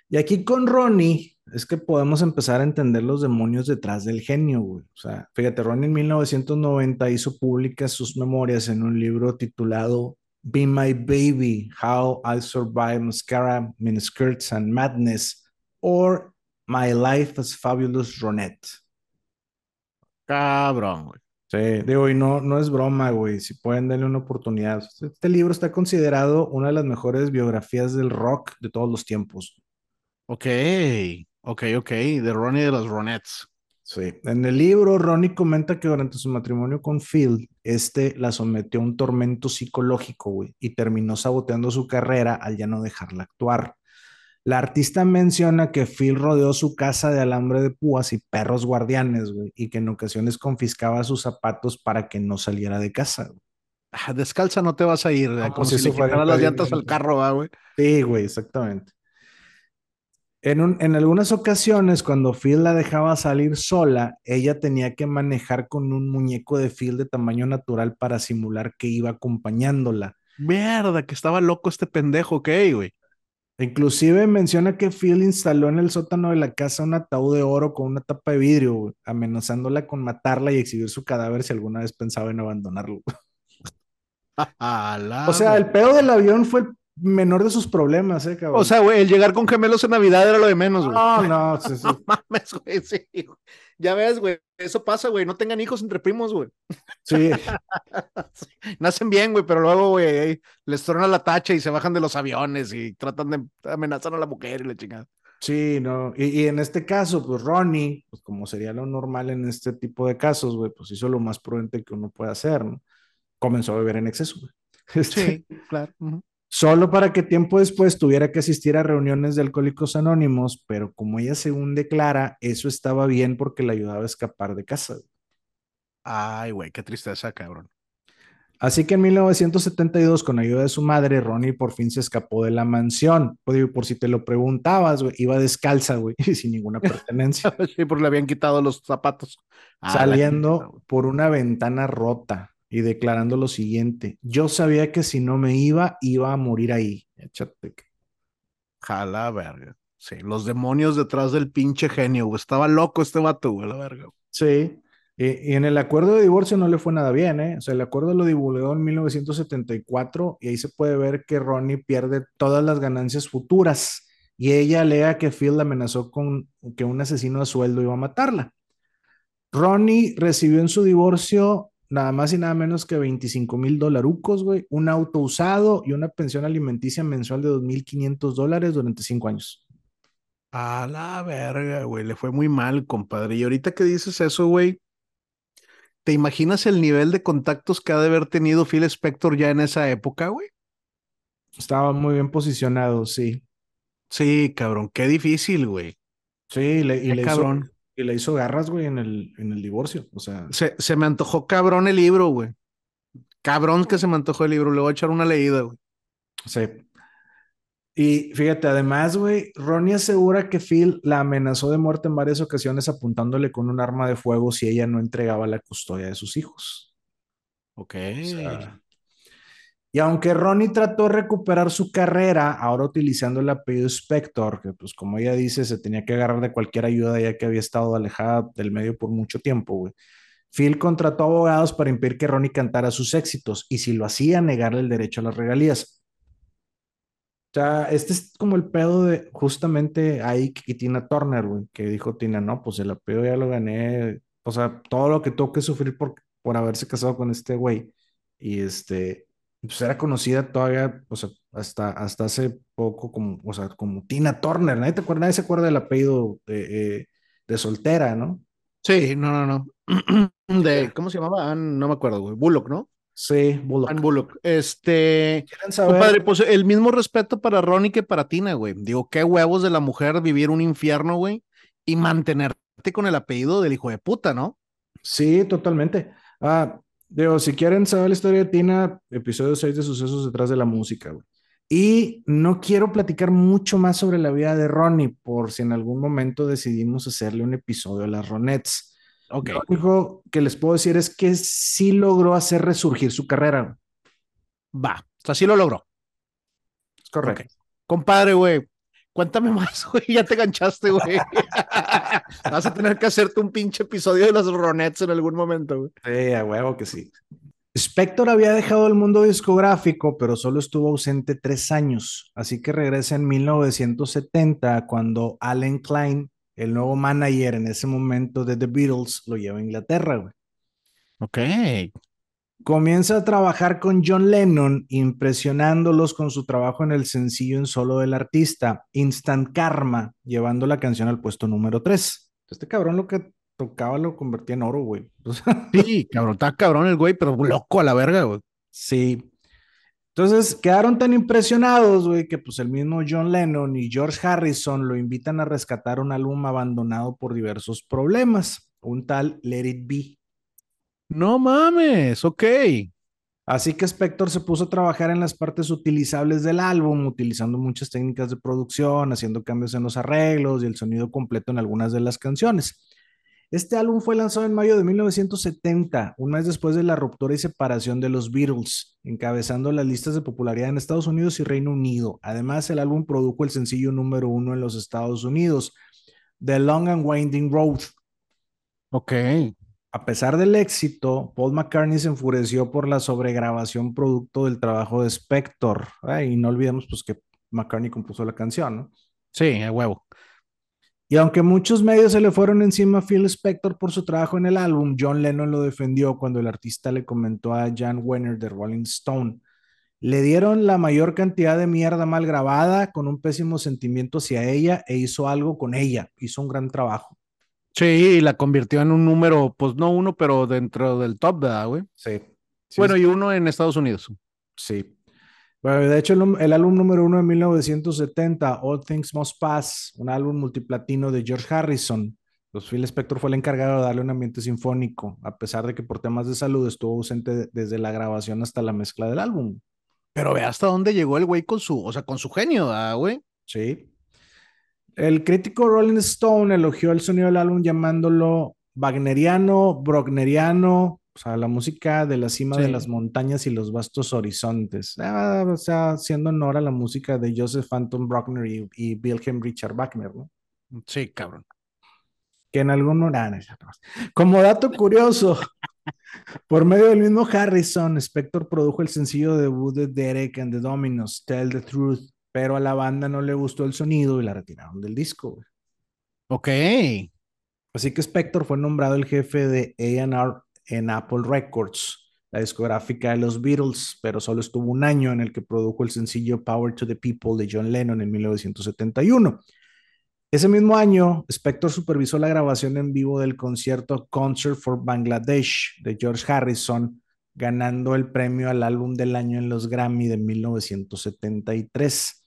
Y aquí con Ronnie es que podemos empezar a entender los demonios detrás del genio, güey. O sea, fíjate, Ronnie en 1990 hizo públicas sus memorias en un libro titulado Be My Baby, How I Survive Mascara, Miniskirts and Madness or My Life as Fabulous Ronette. Cabrón, güey. Sí, digo, y no, no es broma, güey. Si pueden darle una oportunidad. Este libro está considerado una de las mejores biografías del rock de todos los tiempos. Ok, ok, ok. De Ronnie de los Ronettes. Sí. En el libro, Ronnie comenta que durante su matrimonio con Phil, este la sometió a un tormento psicológico, güey, y terminó saboteando su carrera al ya no dejarla actuar. La artista menciona que Phil rodeó su casa de alambre de púas y perros guardianes, güey, y que en ocasiones confiscaba sus zapatos para que no saliera de casa. Ah, descalza no te vas a ir, como si, le las llantas al carro, güey. Sí, güey, exactamente. En, en, algunas ocasiones, cuando Phil la dejaba salir sola, ella tenía que manejar con un muñeco de Phil de tamaño natural para simular que iba acompañándola. Mierda, que estaba loco este pendejo, ¿ok, güey? Inclusive menciona que Phil instaló en el sótano de la casa un ataúd de oro con una tapa de vidrio, amenazándola con matarla y exhibir su cadáver si alguna vez pensaba en abandonarlo. o sea, el pedo del avión fue el menor de sus problemas, eh, cabrón. O sea, güey, el llegar con gemelos en Navidad era lo de menos, güey. No, no, sí, no mames, güey, sí. Ya ves, güey, eso pasa, güey, no tengan hijos entre primos, güey. Sí. Nacen bien, güey, pero luego, güey, les torna la tacha y se bajan de los aviones y tratan de amenazar a la mujer y la chingada. Sí, no, y, y, en este caso, pues Ronnie, pues como sería lo normal en este tipo de casos, güey, pues hizo lo más prudente que uno puede hacer, ¿no? Comenzó a beber en exceso, güey. Sí, claro solo para que tiempo después tuviera que asistir a reuniones de alcohólicos anónimos, pero como ella según declara, eso estaba bien porque le ayudaba a escapar de casa. Ay, güey, qué tristeza, cabrón. Así que en 1972, con ayuda de su madre, Ronnie por fin se escapó de la mansión. Por, por si te lo preguntabas, güey, iba descalza, güey, sin ninguna pertenencia. sí, porque le habían quitado los zapatos. Ah, saliendo por una ventana rota y declarando lo siguiente: Yo sabía que si no me iba, iba a morir ahí. Échate. Jala, verga. Sí, los demonios detrás del pinche genio, güey. Estaba loco este vato, güey, la verga. Sí. Y, en el acuerdo de divorcio no le fue nada bien, ¿eh? O sea, el acuerdo lo divulgó en 1974 y ahí se puede ver que Ronnie pierde todas las ganancias futuras y ella alega que Phil la amenazó con que un asesino a sueldo iba a matarla. Ronnie recibió en su divorcio nada más y nada menos que 25 mil dolarucos, güey, un auto usado y una pensión alimenticia mensual de 2.500 dólares durante cinco años. A la verga, güey, le fue muy mal, compadre. Y ahorita que dices eso, güey, ¿Te imaginas el nivel de contactos que ha de haber tenido Phil Spector ya en esa época, güey? Estaba muy bien posicionado, sí. Sí, cabrón, qué difícil, güey. Sí, y le, cabrón. Hizo, y le hizo garras, güey, en el, en el divorcio. O sea. Se, se me antojó cabrón el libro, güey. Cabrón que se me antojó el libro. Le voy a echar una leída, güey. Sí. Y fíjate, además, güey, Ronnie asegura que Phil la amenazó de muerte en varias ocasiones apuntándole con un arma de fuego si ella no entregaba la custodia de sus hijos. Ok. Y aunque Ronnie trató de recuperar su carrera, ahora utilizando el apellido Spector, que pues como ella dice, se tenía que agarrar de cualquier ayuda ya que había estado alejada del medio por mucho tiempo, güey. Phil contrató abogados para impedir que Ronnie cantara sus éxitos y si lo hacía, negarle el derecho a las regalías sea, este es como el pedo de justamente ahí que Tina Turner, güey, que dijo Tina, no, pues el apego ya lo gané, o sea, todo lo que tuvo que sufrir por, por haberse casado con este güey. Y este, pues era conocida todavía, o sea, hasta, hasta hace poco como, o sea, como Tina Turner, nadie te acuerda, nadie se acuerda del apellido de, eh, de soltera, ¿no? Sí, no, no, no. De, ¿cómo se llamaba? no me acuerdo, güey. Bullock, ¿no? Sí, Bullock. Bullock. Este. Compadre, pues el mismo respeto para Ronnie que para Tina, güey. Digo, qué huevos de la mujer vivir un infierno, güey, y mantenerte con el apellido del hijo de puta, ¿no? Sí, totalmente. Ah, digo, si quieren saber la historia de Tina, episodio 6 de Sucesos detrás de la música, güey. Y no quiero platicar mucho más sobre la vida de Ronnie, por si en algún momento decidimos hacerle un episodio de las Ronettes lo único que les puedo decir es que sí logró hacer resurgir su carrera. Va, o sea, sí lo logró. Es correcto. Compadre, güey, cuéntame más, güey, ya te ganchaste, güey. Vas a tener que hacerte un pinche episodio de los Ronettes en algún momento, güey. Sí, a huevo que sí. Spector había dejado el mundo discográfico, pero solo estuvo ausente tres años, así que regresa en 1970 cuando Allen Klein el nuevo manager en ese momento de The Beatles lo lleva a Inglaterra, güey. Ok. Comienza a trabajar con John Lennon, impresionándolos con su trabajo en el sencillo en solo del artista, Instant Karma, llevando la canción al puesto número 3. Este cabrón lo que tocaba lo convertía en oro, güey. sí, cabrón, está cabrón el güey, pero loco a la verga, güey. Sí, entonces quedaron tan impresionados, güey, que pues el mismo John Lennon y George Harrison lo invitan a rescatar un álbum abandonado por diversos problemas, un tal Let It Be. No mames, ok. Así que Spector se puso a trabajar en las partes utilizables del álbum, utilizando muchas técnicas de producción, haciendo cambios en los arreglos y el sonido completo en algunas de las canciones. Este álbum fue lanzado en mayo de 1970, un mes después de la ruptura y separación de los Beatles, encabezando las listas de popularidad en Estados Unidos y Reino Unido. Además, el álbum produjo el sencillo número uno en los Estados Unidos, The Long and Winding Road. Ok. A pesar del éxito, Paul McCartney se enfureció por la sobregrabación producto del trabajo de Spector. y no olvidemos pues, que McCartney compuso la canción, ¿no? Sí, a huevo. Y aunque muchos medios se le fueron encima a Phil Spector por su trabajo en el álbum, John Lennon lo defendió cuando el artista le comentó a Jan Wenner de Rolling Stone. Le dieron la mayor cantidad de mierda mal grabada, con un pésimo sentimiento hacia ella, e hizo algo con ella. Hizo un gran trabajo. Sí, la convirtió en un número, pues no uno, pero dentro del top, ¿verdad, güey? Sí. bueno, y uno en Estados Unidos. Sí de hecho, el, álbum número uno de 1970, All Things Must Pass, un álbum multiplatino de George Harrison, Pues Phil Spector fue el encargado de darle un ambiente sinfónico, a pesar de que por temas de salud estuvo ausente desde la grabación hasta la mezcla del álbum. Pero ve hasta dónde llegó el güey con su, o sea, con su genio, güey? Sí. El crítico Rolling Stone elogió el sonido del álbum llamándolo wagneriano, brogneriano, o sea, la música de la cima de las montañas y los vastos horizontes. Ah, o sea, haciendo honor a la música de Joseph Phantom Bruckner y, y Wilhelm Richard Wagner, ¿no? Sí, cabrón. Que en algún horario. Como dato curioso, por medio del mismo Harrison, Spector produjo el sencillo debut de Derek and the Dominos, Tell the Truth, pero a la banda no le gustó el sonido y la retiraron del disco. Ok. Así que Spector fue nombrado el jefe de A&R en Apple Records, la discográfica de los Beatles, pero solo estuvo un año en el que produjo el sencillo Power to the People de John Lennon en 1971. Ese mismo año, Spector supervisó la grabación en vivo del concierto Concert for Bangladesh de George Harrison, ganando el premio al álbum del año en los Grammy de 1973.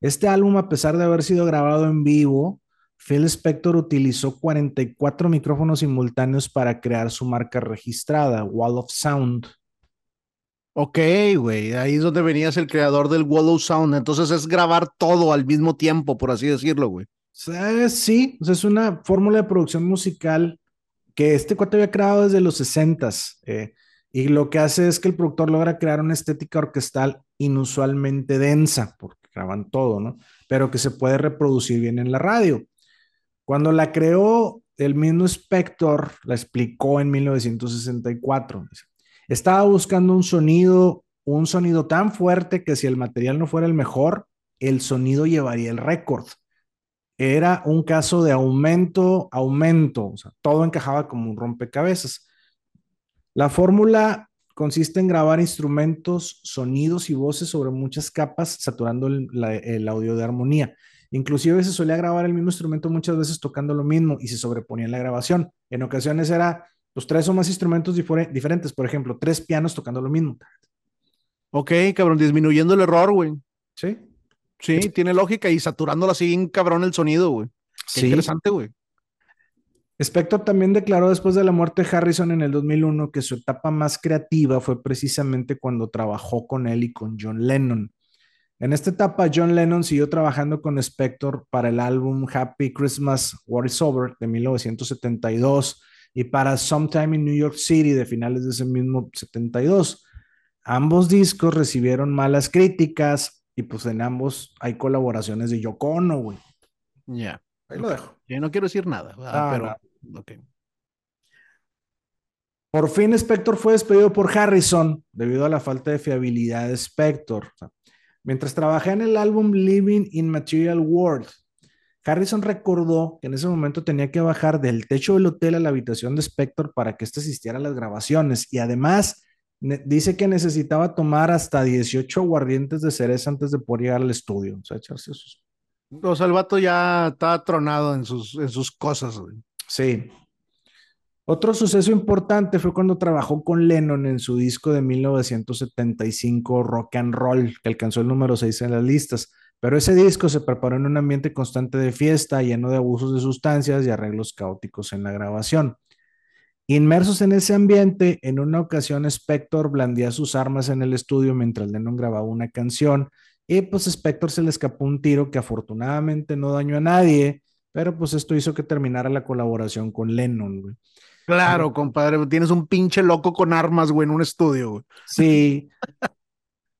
Este álbum, a pesar de haber sido grabado en vivo, Phil Spector utilizó 44 micrófonos simultáneos para crear su marca registrada, Wall of Sound. Ok, güey, ahí es donde venías el creador del Wall of Sound. Entonces es grabar todo al mismo tiempo, por así decirlo, güey. Sí, es una fórmula de producción musical que este cuate había creado desde los 60 eh, y lo que hace es que el productor logra crear una estética orquestal inusualmente densa, porque graban todo, ¿no? Pero que se puede reproducir bien en la radio. Cuando la creó, el mismo Spector la explicó en 1964. Estaba buscando un sonido, un sonido tan fuerte que si el material no fuera el mejor, el sonido llevaría el récord era un caso de aumento, aumento, o sea, todo encajaba como un rompecabezas. La fórmula consiste en grabar instrumentos, sonidos y voces sobre muchas capas, saturando el, audio de armonía. Inclusive se solía grabar el mismo instrumento muchas veces tocando lo mismo y se sobreponía en la grabación. En ocasiones era los pues, tres o más instrumentos diferentes, por ejemplo, tres pianos tocando lo mismo. Ok, cabrón, disminuyendo el error, güey. Sí. Sí, tiene lógica y saturándolo así cabrón el sonido, güey. sí. interesante, güey. Spector también declaró después de la muerte de Harrison en el 2001 que su etapa más creativa fue precisamente cuando trabajó con él y con John Lennon. En esta etapa, John Lennon siguió trabajando con Spector para el álbum Happy Christmas, What is Over de 1972 y para Sometime in New York City de finales de ese mismo 72. Ambos discos recibieron malas críticas, y pues en ambos hay colaboraciones de Yoko Ono, güey. Ya. Ahí lo dejo. Yo no quiero decir nada, ah, pero. Por fin Spector fue despedido por Harrison debido a la falta de fiabilidad de Spector. mientras trabajé en el álbum Living in Material World, Harrison recordó que en ese momento tenía que bajar del techo del hotel a la habitación de Spector para que éste asistiera a las grabaciones y además dice que necesitaba tomar hasta 18 aguardientes de cereza antes de poder llegar al estudio. O sea, echarse sus. O sea, el vato ya estaba tronado en sus, en sus cosas. Sí. Otro suceso importante fue cuando trabajó con Lennon en su disco de 1975, Rock and Roll, que alcanzó el número 6 en las listas. Pero ese disco se preparó en un ambiente constante de fiesta, lleno de abusos de sustancias y arreglos caóticos en la grabación. Inmersos en ese ambiente, en una ocasión Spector blandía sus armas en el estudio mientras Lennon grababa una canción y pues Spector se le escapó un tiro que afortunadamente no dañó a nadie, pero pues esto hizo que terminara la colaboración con Lennon, güey. Claro, compadre, tienes un pinche loco con armas, güey, en un estudio, güey. Sí,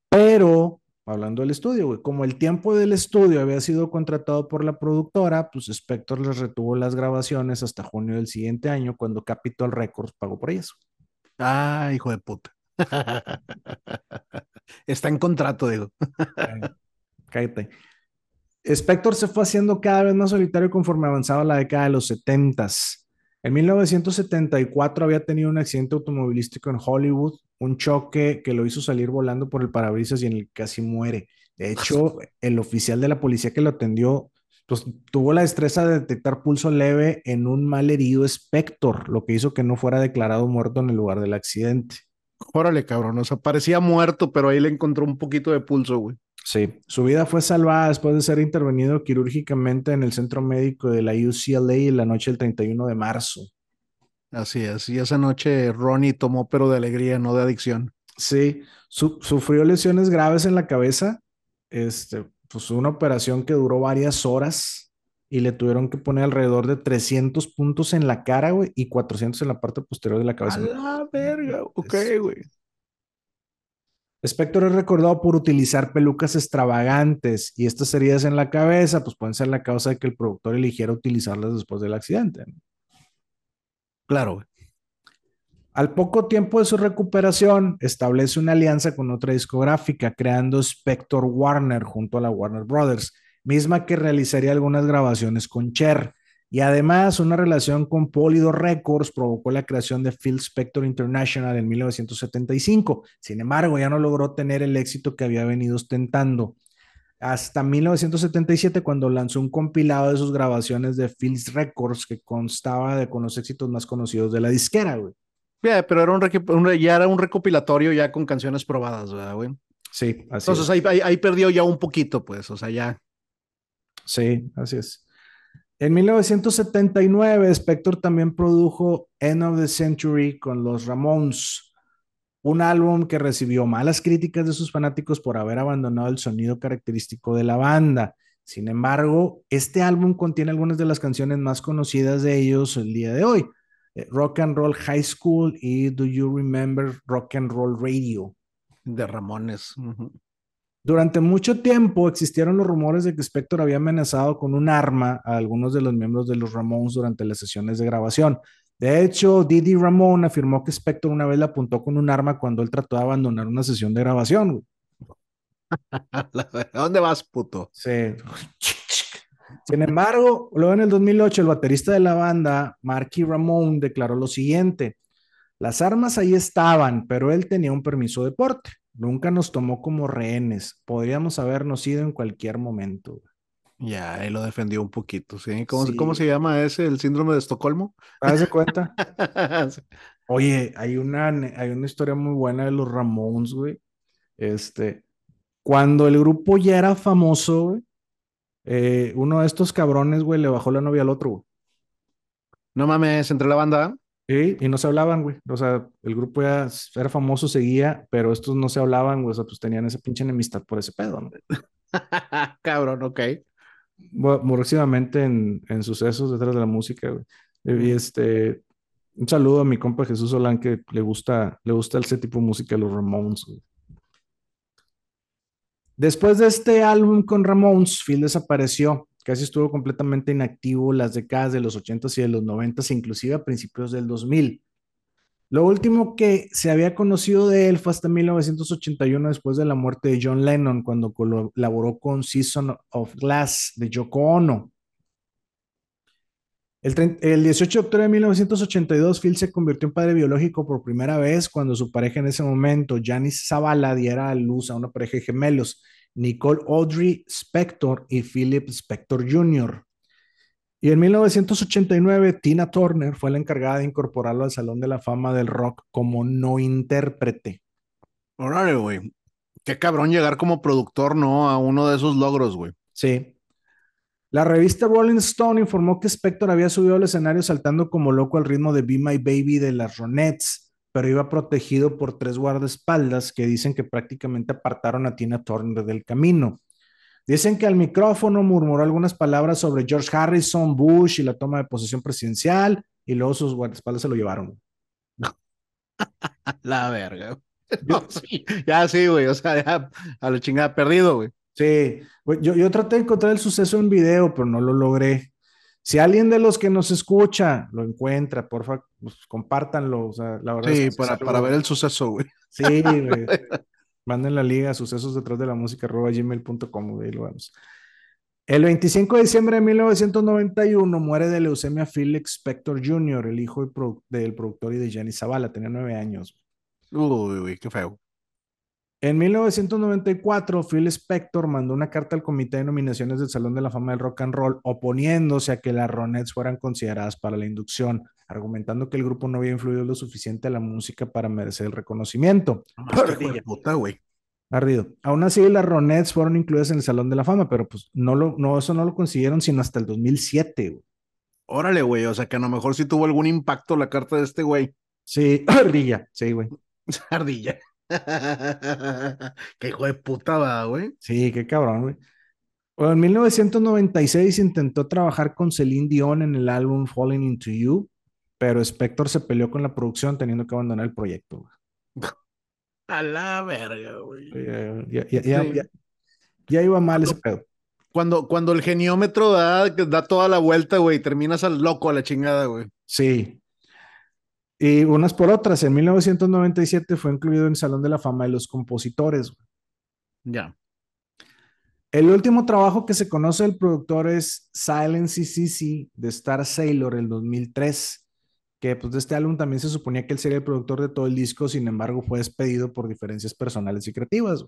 pero hablando del estudio, güey, como el tiempo del estudio había sido contratado por la productora, pues Spector les retuvo las grabaciones hasta junio del siguiente año, cuando Capitol Records pagó por ellas. Ah, hijo de puta. Está en contrato, digo. Cállate. Spector se fue haciendo cada vez más solitario conforme avanzaba la década de los 70 En 1974 había tenido un accidente automovilístico en Hollywood un choque que lo hizo salir volando por el parabrisas y en el que casi muere. De hecho, el oficial de la policía que lo atendió, pues tuvo la destreza de detectar pulso leve en un mal herido Spector, lo que hizo que no fuera declarado muerto en el lugar del accidente. Órale, cabrón, o sea, parecía muerto, pero ahí le encontró un poquito de pulso, güey. Sí, su vida fue salvada después de ser intervenido quirúrgicamente en el centro médico de la UCLA en la noche del 31 de marzo. Así es, y esa noche Ronnie tomó pero de alegría, no de adicción. Sí, sufrió lesiones graves en la cabeza, este, pues una operación que duró varias horas y le tuvieron que poner alrededor de 300 puntos en la cara, güey, y 400 en la parte posterior de la cabeza. A la verga, ok, güey. Spector es recordado por utilizar pelucas extravagantes y estas heridas en la cabeza, pues pueden ser la causa de que el productor eligiera utilizarlas después del accidente. Claro. Al poco tiempo de su recuperación, establece una alianza con otra discográfica, creando Spector Warner junto a la Warner Brothers, misma que realizaría algunas grabaciones con Cher. Y además, una relación con Polydor Records provocó la creación de Phil Spector International en 1975. Sin embargo, ya no logró tener el éxito que había venido ostentando. Hasta 1977, cuando lanzó un compilado de sus grabaciones de Phil's Records que constaba de con los éxitos más conocidos de la disquera, güey pero era un, ya era un recopilatorio ya con canciones probadas, ¿verdad, güey? Sí, así Entonces Ahí, ahí, perdió ya un poquito, pues, o sea, ya. Sí, así es. En 1979, Spector también produjo End of the Century con los Ramones, un álbum que recibió malas críticas de sus fanáticos por haber abandonado el sonido característico de la banda. Sin embargo, este álbum contiene algunas de las canciones más conocidas de ellos el día de hoy. Eh, rock and Roll High School y Do You Remember Rock and Roll Radio. De Ramones. Durante mucho tiempo existieron los rumores de que Spector había amenazado con un arma a algunos de los miembros de los Ramones durante las sesiones de grabación. De hecho, Didi Ramón afirmó que Spector una vez le apuntó con un arma cuando él trató de abandonar una sesión de grabación. ¿A dónde vas, puto? Sí. Sin embargo, luego en el 2008, el baterista de la banda, Marky Ramón, declaró lo siguiente: Las armas ahí estaban, pero él tenía un permiso de porte. Nunca nos tomó como rehenes. Podríamos habernos ido en cualquier momento. Ya, él lo defendió un poquito, ¿sí? ¿Cómo, se llama ese, el síndrome de Estocolmo? ¿Te cuenta? Oye, hay una, hay una historia muy buena de los Ramones, güey. Este, cuando el grupo ya era famoso, güey, eh, uno de estos cabrones, güey, le bajó la novia al otro, güey. No mames, entre la banda. Sí, y no se hablaban, güey. O sea, el grupo ya era famoso, seguía, pero estos no se hablaban, güey. O sea, pues tenían esa pinche enemistad por ese pedo, ¿no? Cabrón, ok. Próximamente en, en, sucesos detrás de la música, güey. Y este, un saludo a mi compa Jesús Solán que le gusta, le gusta ese tipo de música, los Ramones, güey. Después de este álbum con Ramones, Phil desapareció. Casi estuvo completamente inactivo las décadas de los 80s y de los 90s, inclusive a principios del 2000. Lo último que se había conocido de él fue hasta 1981, después de la muerte de John Lennon, cuando colaboró con Season of Glass de Yoko Ono. El, 18 de octubre de 1982, Phil se convirtió en padre biológico por primera vez cuando su pareja en ese momento, Janice Zavala, diera a luz a una pareja de gemelos, Nicole Audrey Spector y Philip Spector Jr. Y en 1989, Tina Turner fue la encargada de incorporarlo al Salón de la Fama del Rock como no intérprete. Órale, güey. Qué cabrón llegar como productor, ¿no? A uno de esos logros, güey. Sí. La revista Rolling Stone informó que Spector había subido al escenario saltando como loco al ritmo de Be My Baby de las Ronettes, pero iba protegido por tres guardaespaldas que dicen que prácticamente apartaron a Tina Turner del camino. Dicen que al micrófono murmuró algunas palabras sobre George Harrison, Bush y la toma de posesión presidencial, y luego sus guardaespaldas se lo llevaron. la verga. Ya sí, güey, o sea, a la chingada perdido, güey. Sí, yo, yo traté de encontrar el suceso en video, pero no lo logré. Si alguien de los que nos escucha lo encuentra, por favor, pues, compártanlo. O sea, la verdad sí, para, para ver el suceso, güey. Sí, güey. Manden la liga sucesos detrás de la música arroba gmail.com, güey, lo vemos. El 25 de diciembre de 1991 muere de leucemia Phil Spector Jr., el hijo del productor y de Jenny Zavala, tenía nueve años. Uy, uy, qué feo. En 1994, Phil Spector mandó una carta al Comité de Nominaciones del Salón de la Fama del Rock and Roll oponiéndose a que las Ronettes fueran consideradas para la inducción, argumentando que el grupo no había influido lo suficiente a la música para merecer el reconocimiento. puta, güey. Ardido. Aún así, las Ronettes fueron incluidas en el Salón de la Fama, pero pues no, lo, no eso no lo consiguieron sino hasta el 2007. Güey. Órale, güey, o sea que a lo mejor sí tuvo algún impacto la carta de este güey. Sí, ardilla, sí, güey. Ardilla. qué hijo de puta va, güey. Sí, qué cabrón, güey. Bueno, en 1996 intentó trabajar con Celine Dion en el álbum Falling Into You, pero Spector se peleó con la producción teniendo que abandonar el proyecto. Güey. A la verga, güey. Ya, ya, ya, sí. ya, iba mal ese pedo. Cuando, cuando el geniómetro da, da toda la vuelta, güey, terminas al loco a la chingada, güey. Sí. Y unas por otras, en 1997 fue incluido en el Salón de la Fama de los Compositores. Ya. El último trabajo que se conoce del productor es Silence CCC de Star Sailor, el 2003, que pues de este álbum también se suponía que él sería el productor de todo el disco, sin embargo fue despedido por diferencias personales y creativas.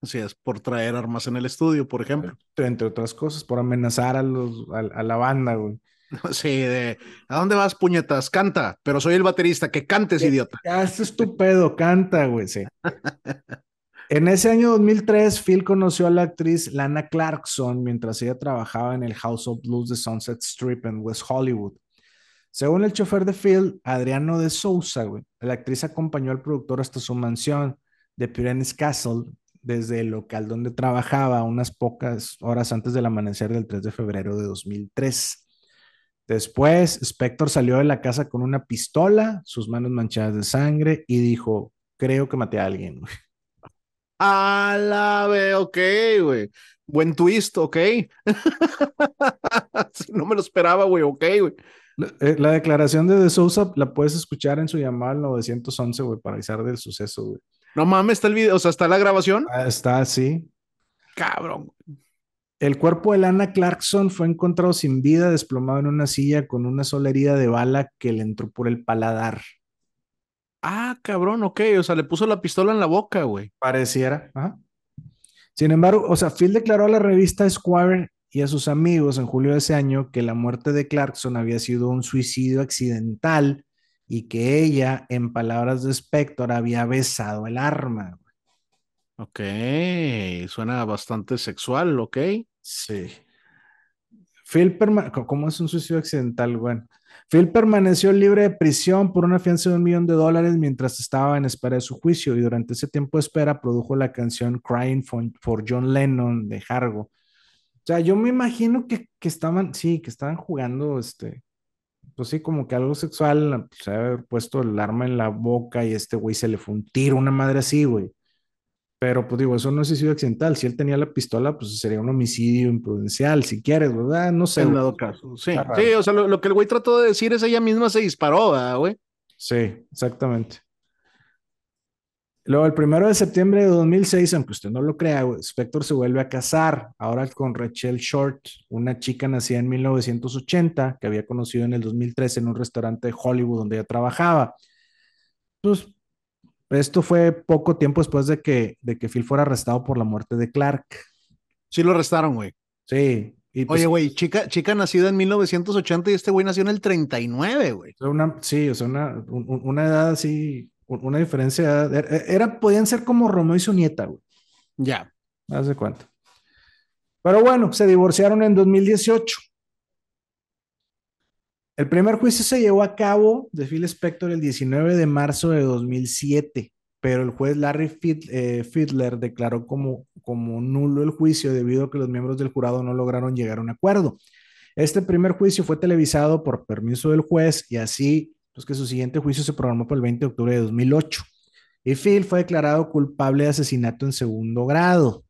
Así es, por traer armas en el estudio, por ejemplo. Entre otras cosas, por amenazar a, los, a, a la banda, güey. Sí, de ¿a dónde vas, puñetas? Canta, pero soy el baterista, que cantes, idiota. Ya, es estúpido, canta, güey, sí. En ese año 2003, Phil conoció a la actriz Lana Clarkson mientras ella trabajaba en el House of Blues de Sunset Strip en West Hollywood. Según el chofer de Phil, Adriano de Sousa, güey, la actriz acompañó al productor hasta su mansión de Pyrenees Castle desde el local donde trabajaba unas pocas horas antes del amanecer del 3 de febrero de 2003. Después, Spector salió de la casa con una pistola, sus manos manchadas de sangre y dijo, creo que maté a alguien. A la ve, ok, güey. Buen twist, ok. no me lo esperaba, güey, ok, güey. La, eh, la, declaración de De Sousa la puedes escuchar en su llamada al 911, güey, para avisar del suceso, güey. No mames, está el video, o sea, está la grabación. Ah, está, sí. Cabrón. El cuerpo de Lana Clarkson fue encontrado sin vida, desplomado en una silla con una sola herida de bala que le entró por el paladar. Ah, cabrón, ok, o sea, le puso la pistola en la boca, güey. Pareciera. Ajá. Sin embargo, o sea, Phil declaró a la revista Squire y a sus amigos en julio de ese año que la muerte de Clarkson había sido un suicidio accidental y que ella, en palabras de Spector, había besado el arma. Ok, suena bastante sexual, ok. Sí. Phil, ¿cómo es un suicidio accidental? Bueno, Phil permaneció libre de prisión por una fianza de un millón de dólares mientras estaba en espera de su juicio y durante ese tiempo de espera produjo la canción Crying for, John Lennon de Hargo. O sea, yo me imagino que, que, estaban, sí, que estaban jugando, este, pues sí, como que algo sexual, se pues, puesto el arma en la boca y este güey se le fue un tiro, una madre así, güey. Pero pues digo, eso no es suicidio accidental. Si él tenía la pistola, pues sería un homicidio imprudencial, si quieres, ¿verdad? No sé. En dado caso, sí. Sí, o sea, lo, lo, que el güey trató de decir es ella misma se disparó, ¿verdad, güey? Sí, exactamente. Luego, el primero de septiembre de 2006, aunque usted no lo crea, Spector se vuelve a casar, ahora con Rachel Short, una chica nacida en 1980, que había conocido en el 2013 en un restaurante de Hollywood donde ella trabajaba. Pues esto fue poco tiempo después de que, de que Phil fuera arrestado por la muerte de Clark. Sí lo arrestaron, güey. Sí. Y pues, Oye, güey, chica, chica nacida en 1980 y este güey nació en el 39, güey. Una, sí, o sea, una, una edad así, una diferencia. Era, podían ser como Romeo y su nieta, güey. Ya. Haz de cuenta. Pero bueno, se divorciaron en 2018. El primer juicio se llevó a cabo de Phil Spector el 19 de marzo de 2007, pero el juez Larry Fiedler declaró como, como nulo el juicio debido a que los miembros del jurado no lograron llegar a un acuerdo. Este primer juicio fue televisado por permiso del juez y así, pues que su siguiente juicio se programó para el 20 de octubre de 2008. Y Phil fue declarado culpable de asesinato en segundo grado.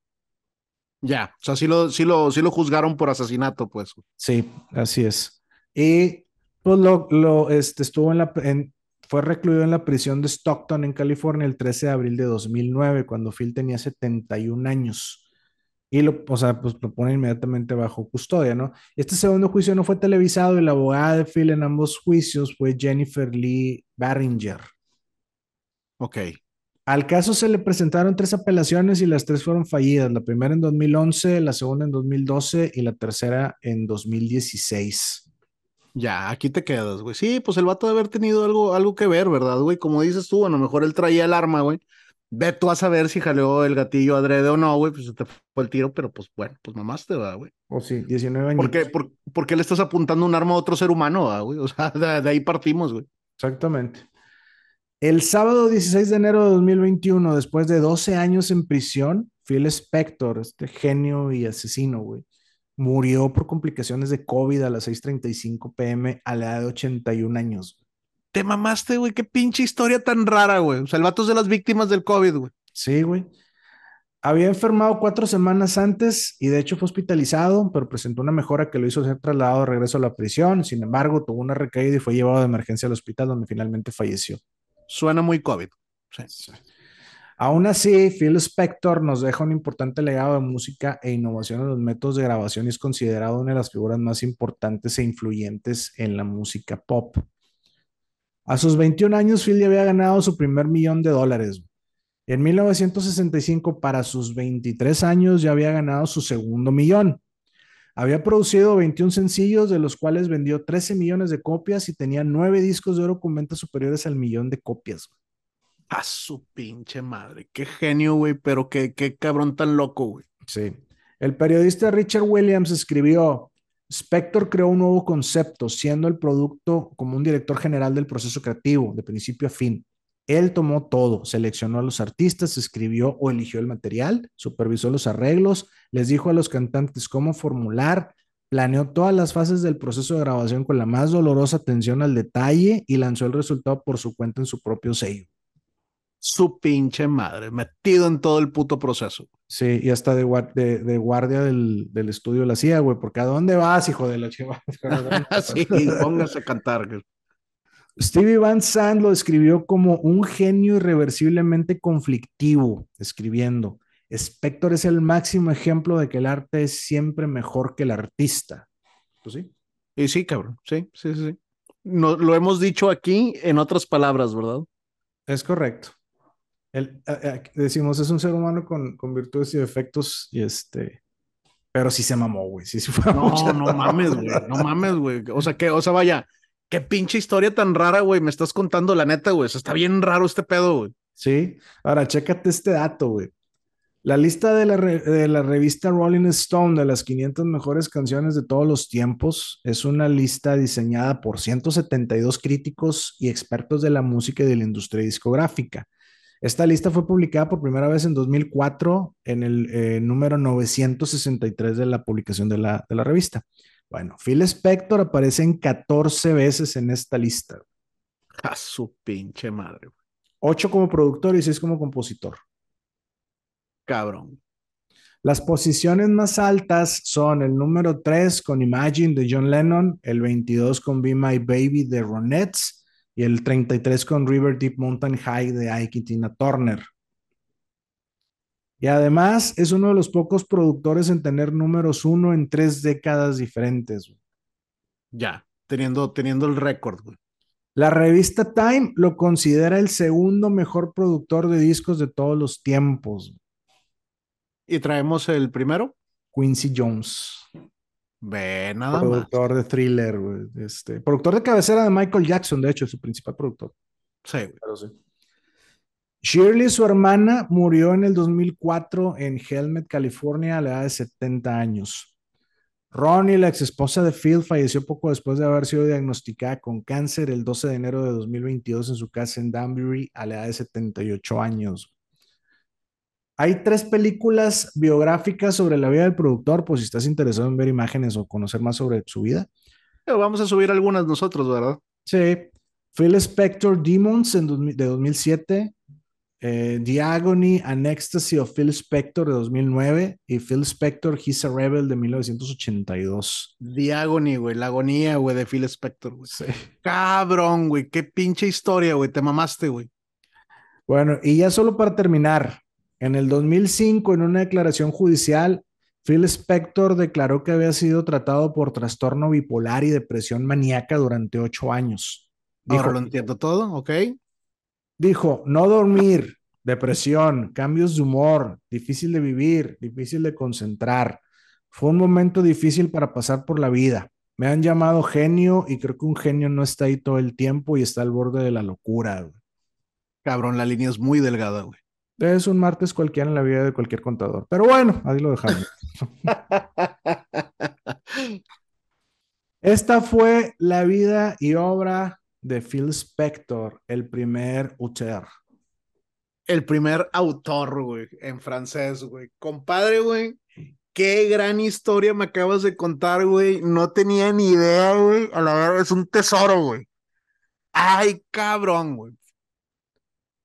Ya, o sea, sí lo, sí lo, sí lo juzgaron por asesinato, pues. Sí, así es. Y pues lo, lo este, estuvo en la, en, fue recluido en la prisión de Stockton, en California, el 13 de abril de 2009, cuando Phil tenía 71 años. Y lo, o sea, pues lo pone inmediatamente bajo custodia, ¿no? Este segundo juicio no fue televisado y la abogada de Phil en ambos juicios fue Jennifer Lee Barringer. Ok. Al caso se le presentaron tres apelaciones y las tres fueron fallidas. La primera en 2011, la segunda en 2012 y la tercera en 2016. Ya, aquí te quedas, güey. Sí, pues el vato de haber tenido algo, algo que ver, ¿verdad, güey? Como dices tú, a lo mejor él traía el arma, güey. Ve tú a saber si jaleó el gatillo adrede o no, güey, pues se te fue el tiro, pero pues bueno, pues mamaste, va, güey. O sí, 19 años. ¿Por qué, por, por qué le estás apuntando un arma a otro ser humano, va, güey? O sea, de, de ahí partimos, güey. Exactamente. El sábado 16 de enero de 2021, después de 12 años en prisión, Phil Spector, este genio y asesino, güey, murió por complicaciones de COVID a las 6:35 pm a la edad de 81 años. Te mamaste, güey, qué pinche historia tan rara, güey. O sea, el vato es de las víctimas del COVID, güey. Sí, güey. Había enfermado cuatro semanas antes y de hecho fue hospitalizado, pero presentó una mejora que lo hizo ser trasladado de regreso a la prisión. Sin embargo, tuvo una recaída y fue llevado de emergencia al hospital donde finalmente falleció. Suena muy COVID. Sí. Aún así, Phil Spector nos deja un importante legado de música e innovación en los métodos de grabación y es considerado una de las figuras más importantes e influyentes en la música pop. A sus 21 años, Phil ya había ganado su primer millón de dólares. En 1965, para sus 23 años, ya había ganado su segundo millón. Había producido 21 sencillos, de los cuales vendió 13 millones de copias y tenía nueve discos de oro con ventas superiores al millón de copias. A su pinche madre. Qué genio, güey, pero qué, qué cabrón tan loco, güey. Sí. El periodista Richard Williams escribió, Spector creó un nuevo concepto, siendo el producto como un director general del proceso creativo, de principio a fin. Él tomó todo, seleccionó a los artistas, escribió o eligió el material, supervisó los arreglos, les dijo a los cantantes cómo formular, planeó todas las fases del proceso de grabación con la más dolorosa atención al detalle y lanzó el resultado por su cuenta en su propio sello. Su pinche madre, metido en todo el puto proceso. Sí, y hasta de, de, de guardia del, del, estudio la hacía, güey, porque ¿a dónde vas, hijo de la chiva? sí, póngase a cantar. Stevie Van Sant lo escribió como un genio irreversiblemente conflictivo, escribiendo, Spector es el máximo ejemplo de que el arte es siempre mejor que el artista. Pues sí. Y sí, cabrón, sí, sí, sí. No, lo hemos dicho aquí en otras palabras, ¿verdad? Es correcto. El, eh, eh, decimos, es un ser humano con, con, virtudes y defectos, y este, pero sí se mamó, güey. Sí, sí fue no, no mames, güey. No mames, güey. O sea, que, o sea, vaya, qué pinche historia tan rara, güey. Me estás contando la neta, güey. está bien raro este pedo, güey. Sí. Ahora, chécate este dato, güey. La lista de la, de la, revista Rolling Stone de las 500 mejores canciones de todos los tiempos es una lista diseñada por 172 críticos y expertos de la música y de la industria discográfica. Esta lista fue publicada por primera vez en 2004 en el eh, número 963 de la publicación de la, de la revista. Bueno, Phil Spector aparece en 14 veces en esta lista. A su pinche madre. 8 como productor y 6 como compositor. Cabrón. Las posiciones más altas son el número 3 con Imagine de John Lennon, el 22 con Be My Baby de Ronettes y el 33 con River Deep Mountain High de Ike y Tina Turner. Y además es uno de los pocos productores en tener números uno en tres décadas diferentes. Ya, teniendo, teniendo el récord. La revista Time lo considera el segundo mejor productor de discos de todos los tiempos. ¿Y traemos el primero? Quincy Jones. Ve, nada productor de thriller, güey. Este, productor de cabecera de Michael Jackson, de hecho, su principal productor. Sí, Pero sí. Shirley, su hermana, murió en el 2004 en Helmet, California, a la edad de 70 años. Ronnie, la ex esposa de Phil, falleció poco después de haber sido diagnosticada con cáncer el 12 de enero de 2022 en su casa en Danbury, a la edad de 78 años. Hay tres películas biográficas sobre la vida del productor, pues si estás interesado en ver imágenes o conocer más sobre su vida. Pero vamos a subir algunas nosotros, ¿verdad? Sí. Phil Spector Demons en de 2007, eh, The Agony and Ecstasy of Phil Spector de 2009 y Phil Spector He's a Rebel de 1982. The Agony, güey, la agonía, güey, de Phil Spector, güey. Cabrón, güey, qué pinche historia, güey, te mamaste, güey. Bueno, y ya solo para terminar, en el 2005, en una declaración judicial, Phil Spector declaró que había sido tratado por trastorno bipolar y depresión maníaca durante ocho años. Dijo, Ahora lo entiendo todo, ok. Dijo, no dormir, depresión, cambios de humor, difícil de vivir, difícil de concentrar. Fue un momento difícil para pasar por la vida. Me han llamado genio y creo que un genio no está ahí todo el tiempo y está al borde de la locura. Cabrón, la línea es muy delgada, güey. Es un martes cualquiera en la vida de cualquier contador. Pero bueno, ahí lo dejamos. Esta fue la vida y obra de Phil Spector, el primer auteur. El primer autor, güey, en francés, güey. Compadre, güey, qué gran historia me acabas de contar, güey. No tenía ni idea, güey. A la verdad, es un tesoro, güey. Ay, cabrón, güey.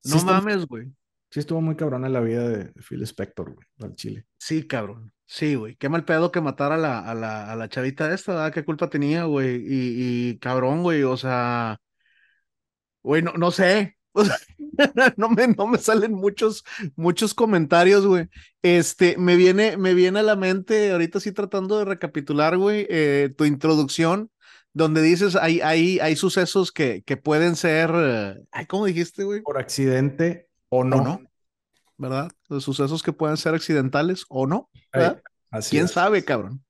No mames, güey. Sí estuvo muy cabrón en la vida de Phil Spector, güey, al Chile. Sí, cabrón. Sí, güey. Qué mal pedo que matara a la, a la, a la chavita esta, ¿verdad? ¿Qué culpa tenía, güey? Y, y cabrón, güey, o sea... Güey, no, no sé. O sea, no me, no me salen muchos, muchos comentarios, güey. Este, me viene, me viene a la mente, ahorita sí tratando de recapitular, güey, eh, tu introducción, donde dices, hay, hay, hay sucesos que, que pueden ser, eh, ay, ¿cómo dijiste, güey? Por accidente o no. no, ¿verdad? Los sucesos que pueden ser accidentales o no, ¿verdad? ¿Quién sabe, cabrón?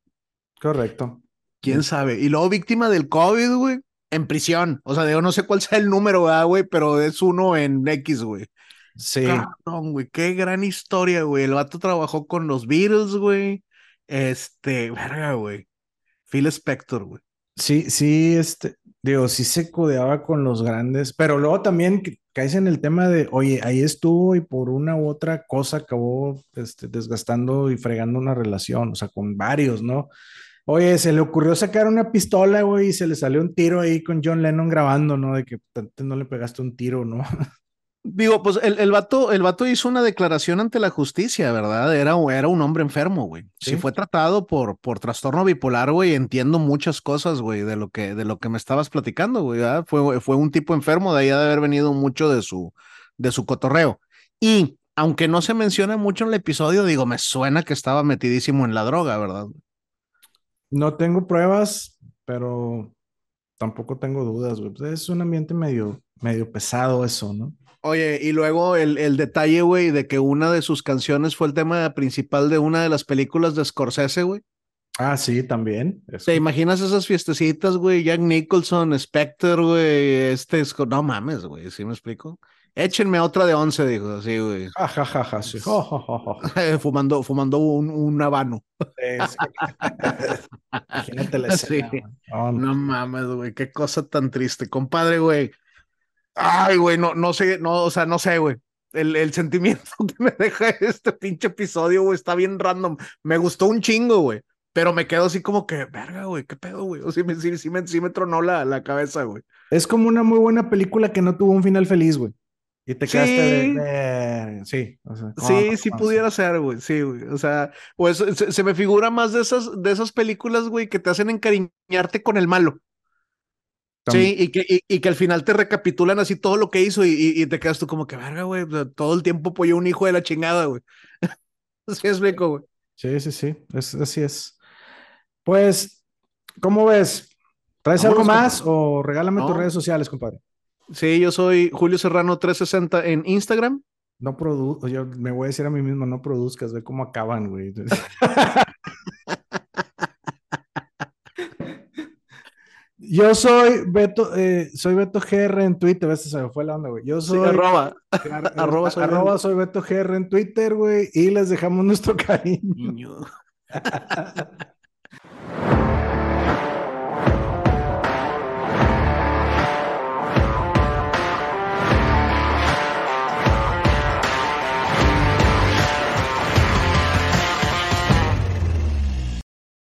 Correcto. ¿Quién sabe? Y luego víctima del COVID, güey, en prisión. O sea, digo, no sé cuál sea el número, güey? Pero es uno en X, güey. Sí. Cabrón, güey, qué gran historia, güey. El vato trabajó con los Beatles, güey. Este, verga, güey. Phil Spector, güey. Sí, sí, este, digo, sí se codeaba con los grandes, pero luego también caes en el tema de, oye, ahí estuvo y por una u otra cosa acabó este, desgastando y fregando una relación, o sea, con varios, ¿no? Oye, se le ocurrió sacar una pistola, güey, y se le salió un tiro ahí con John Lennon grabando, ¿no? De que no le pegaste un tiro, ¿no? Digo, pues el, el, vato, el vato hizo una declaración ante la justicia, ¿verdad? Era, era un hombre enfermo, güey. Si fue tratado por, por trastorno bipolar, güey, entiendo muchas cosas, güey, de lo que, de lo que me estabas platicando, güey. Fue, fue un tipo enfermo, de ahí de haber venido mucho de su, de su cotorreo. Y aunque no se menciona mucho en el episodio, digo, me suena que estaba metidísimo en la droga, ¿verdad? No tengo pruebas, pero tampoco tengo dudas, güey. Pues, es un ambiente medio, medio pesado eso, ¿no? Oye, y luego el, el detalle, güey, de que una de sus canciones fue el tema principal de una de las películas de Scorsese, güey. Ah, sí, también. ¿Te imaginas esas fiestecitas, güey? Jack Nicholson, Spectre, güey, este, no mames, güey, ¿sí me explico? Échenme otra de once, dijo, así, güey. Ja, ja, ja, ja, sí. fumando, fumando un, un habano. Imagínate la escena, no mames, güey, qué cosa tan triste. Compadre, güey, Ay, güey, no, no sé, no, o sea, no sé, güey. El, el, sentimiento que me deja este pinche episodio, güey, está bien random. Me gustó un chingo, güey. Pero me quedo así como que, verga, güey, qué pedo, güey. O sí, me, sí, sí, me, sí me tronó la, la cabeza, güey. Es como una muy buena película que no tuvo un final feliz, güey. Y te quedaste de, Sí, o sea, sí, sí pudiera ser, güey. Sí, güey. O sea, pues se, se, me figura más de esas, de esas películas, güey, que te hacen encariñarte con el malo. Sí, y que, y, que al final te recapitulan así todo lo que hizo y, y te quedas tú como que, verga, güey, todo el tiempo apoyó un hijo de la chingada, güey. así es, rico, güey. Sí, sí, sí, es, así es. Pues, ¿cómo ves? ¿Traes algo más o regálame tus redes sociales, compadre? Sí, yo soy Julio Serrano 360 en Instagram. No produzco, yo me voy a decir a mí mismo, no produzcas, ve cómo acaban, güey. Yo soy Beto, eh, soy Beto GR en Twitter, ves, se me fue la onda, güey. Yo soy. arroba. arroba, soy, arroba soy Beto GR en Twitter, güey, y les dejamos nuestro cariño.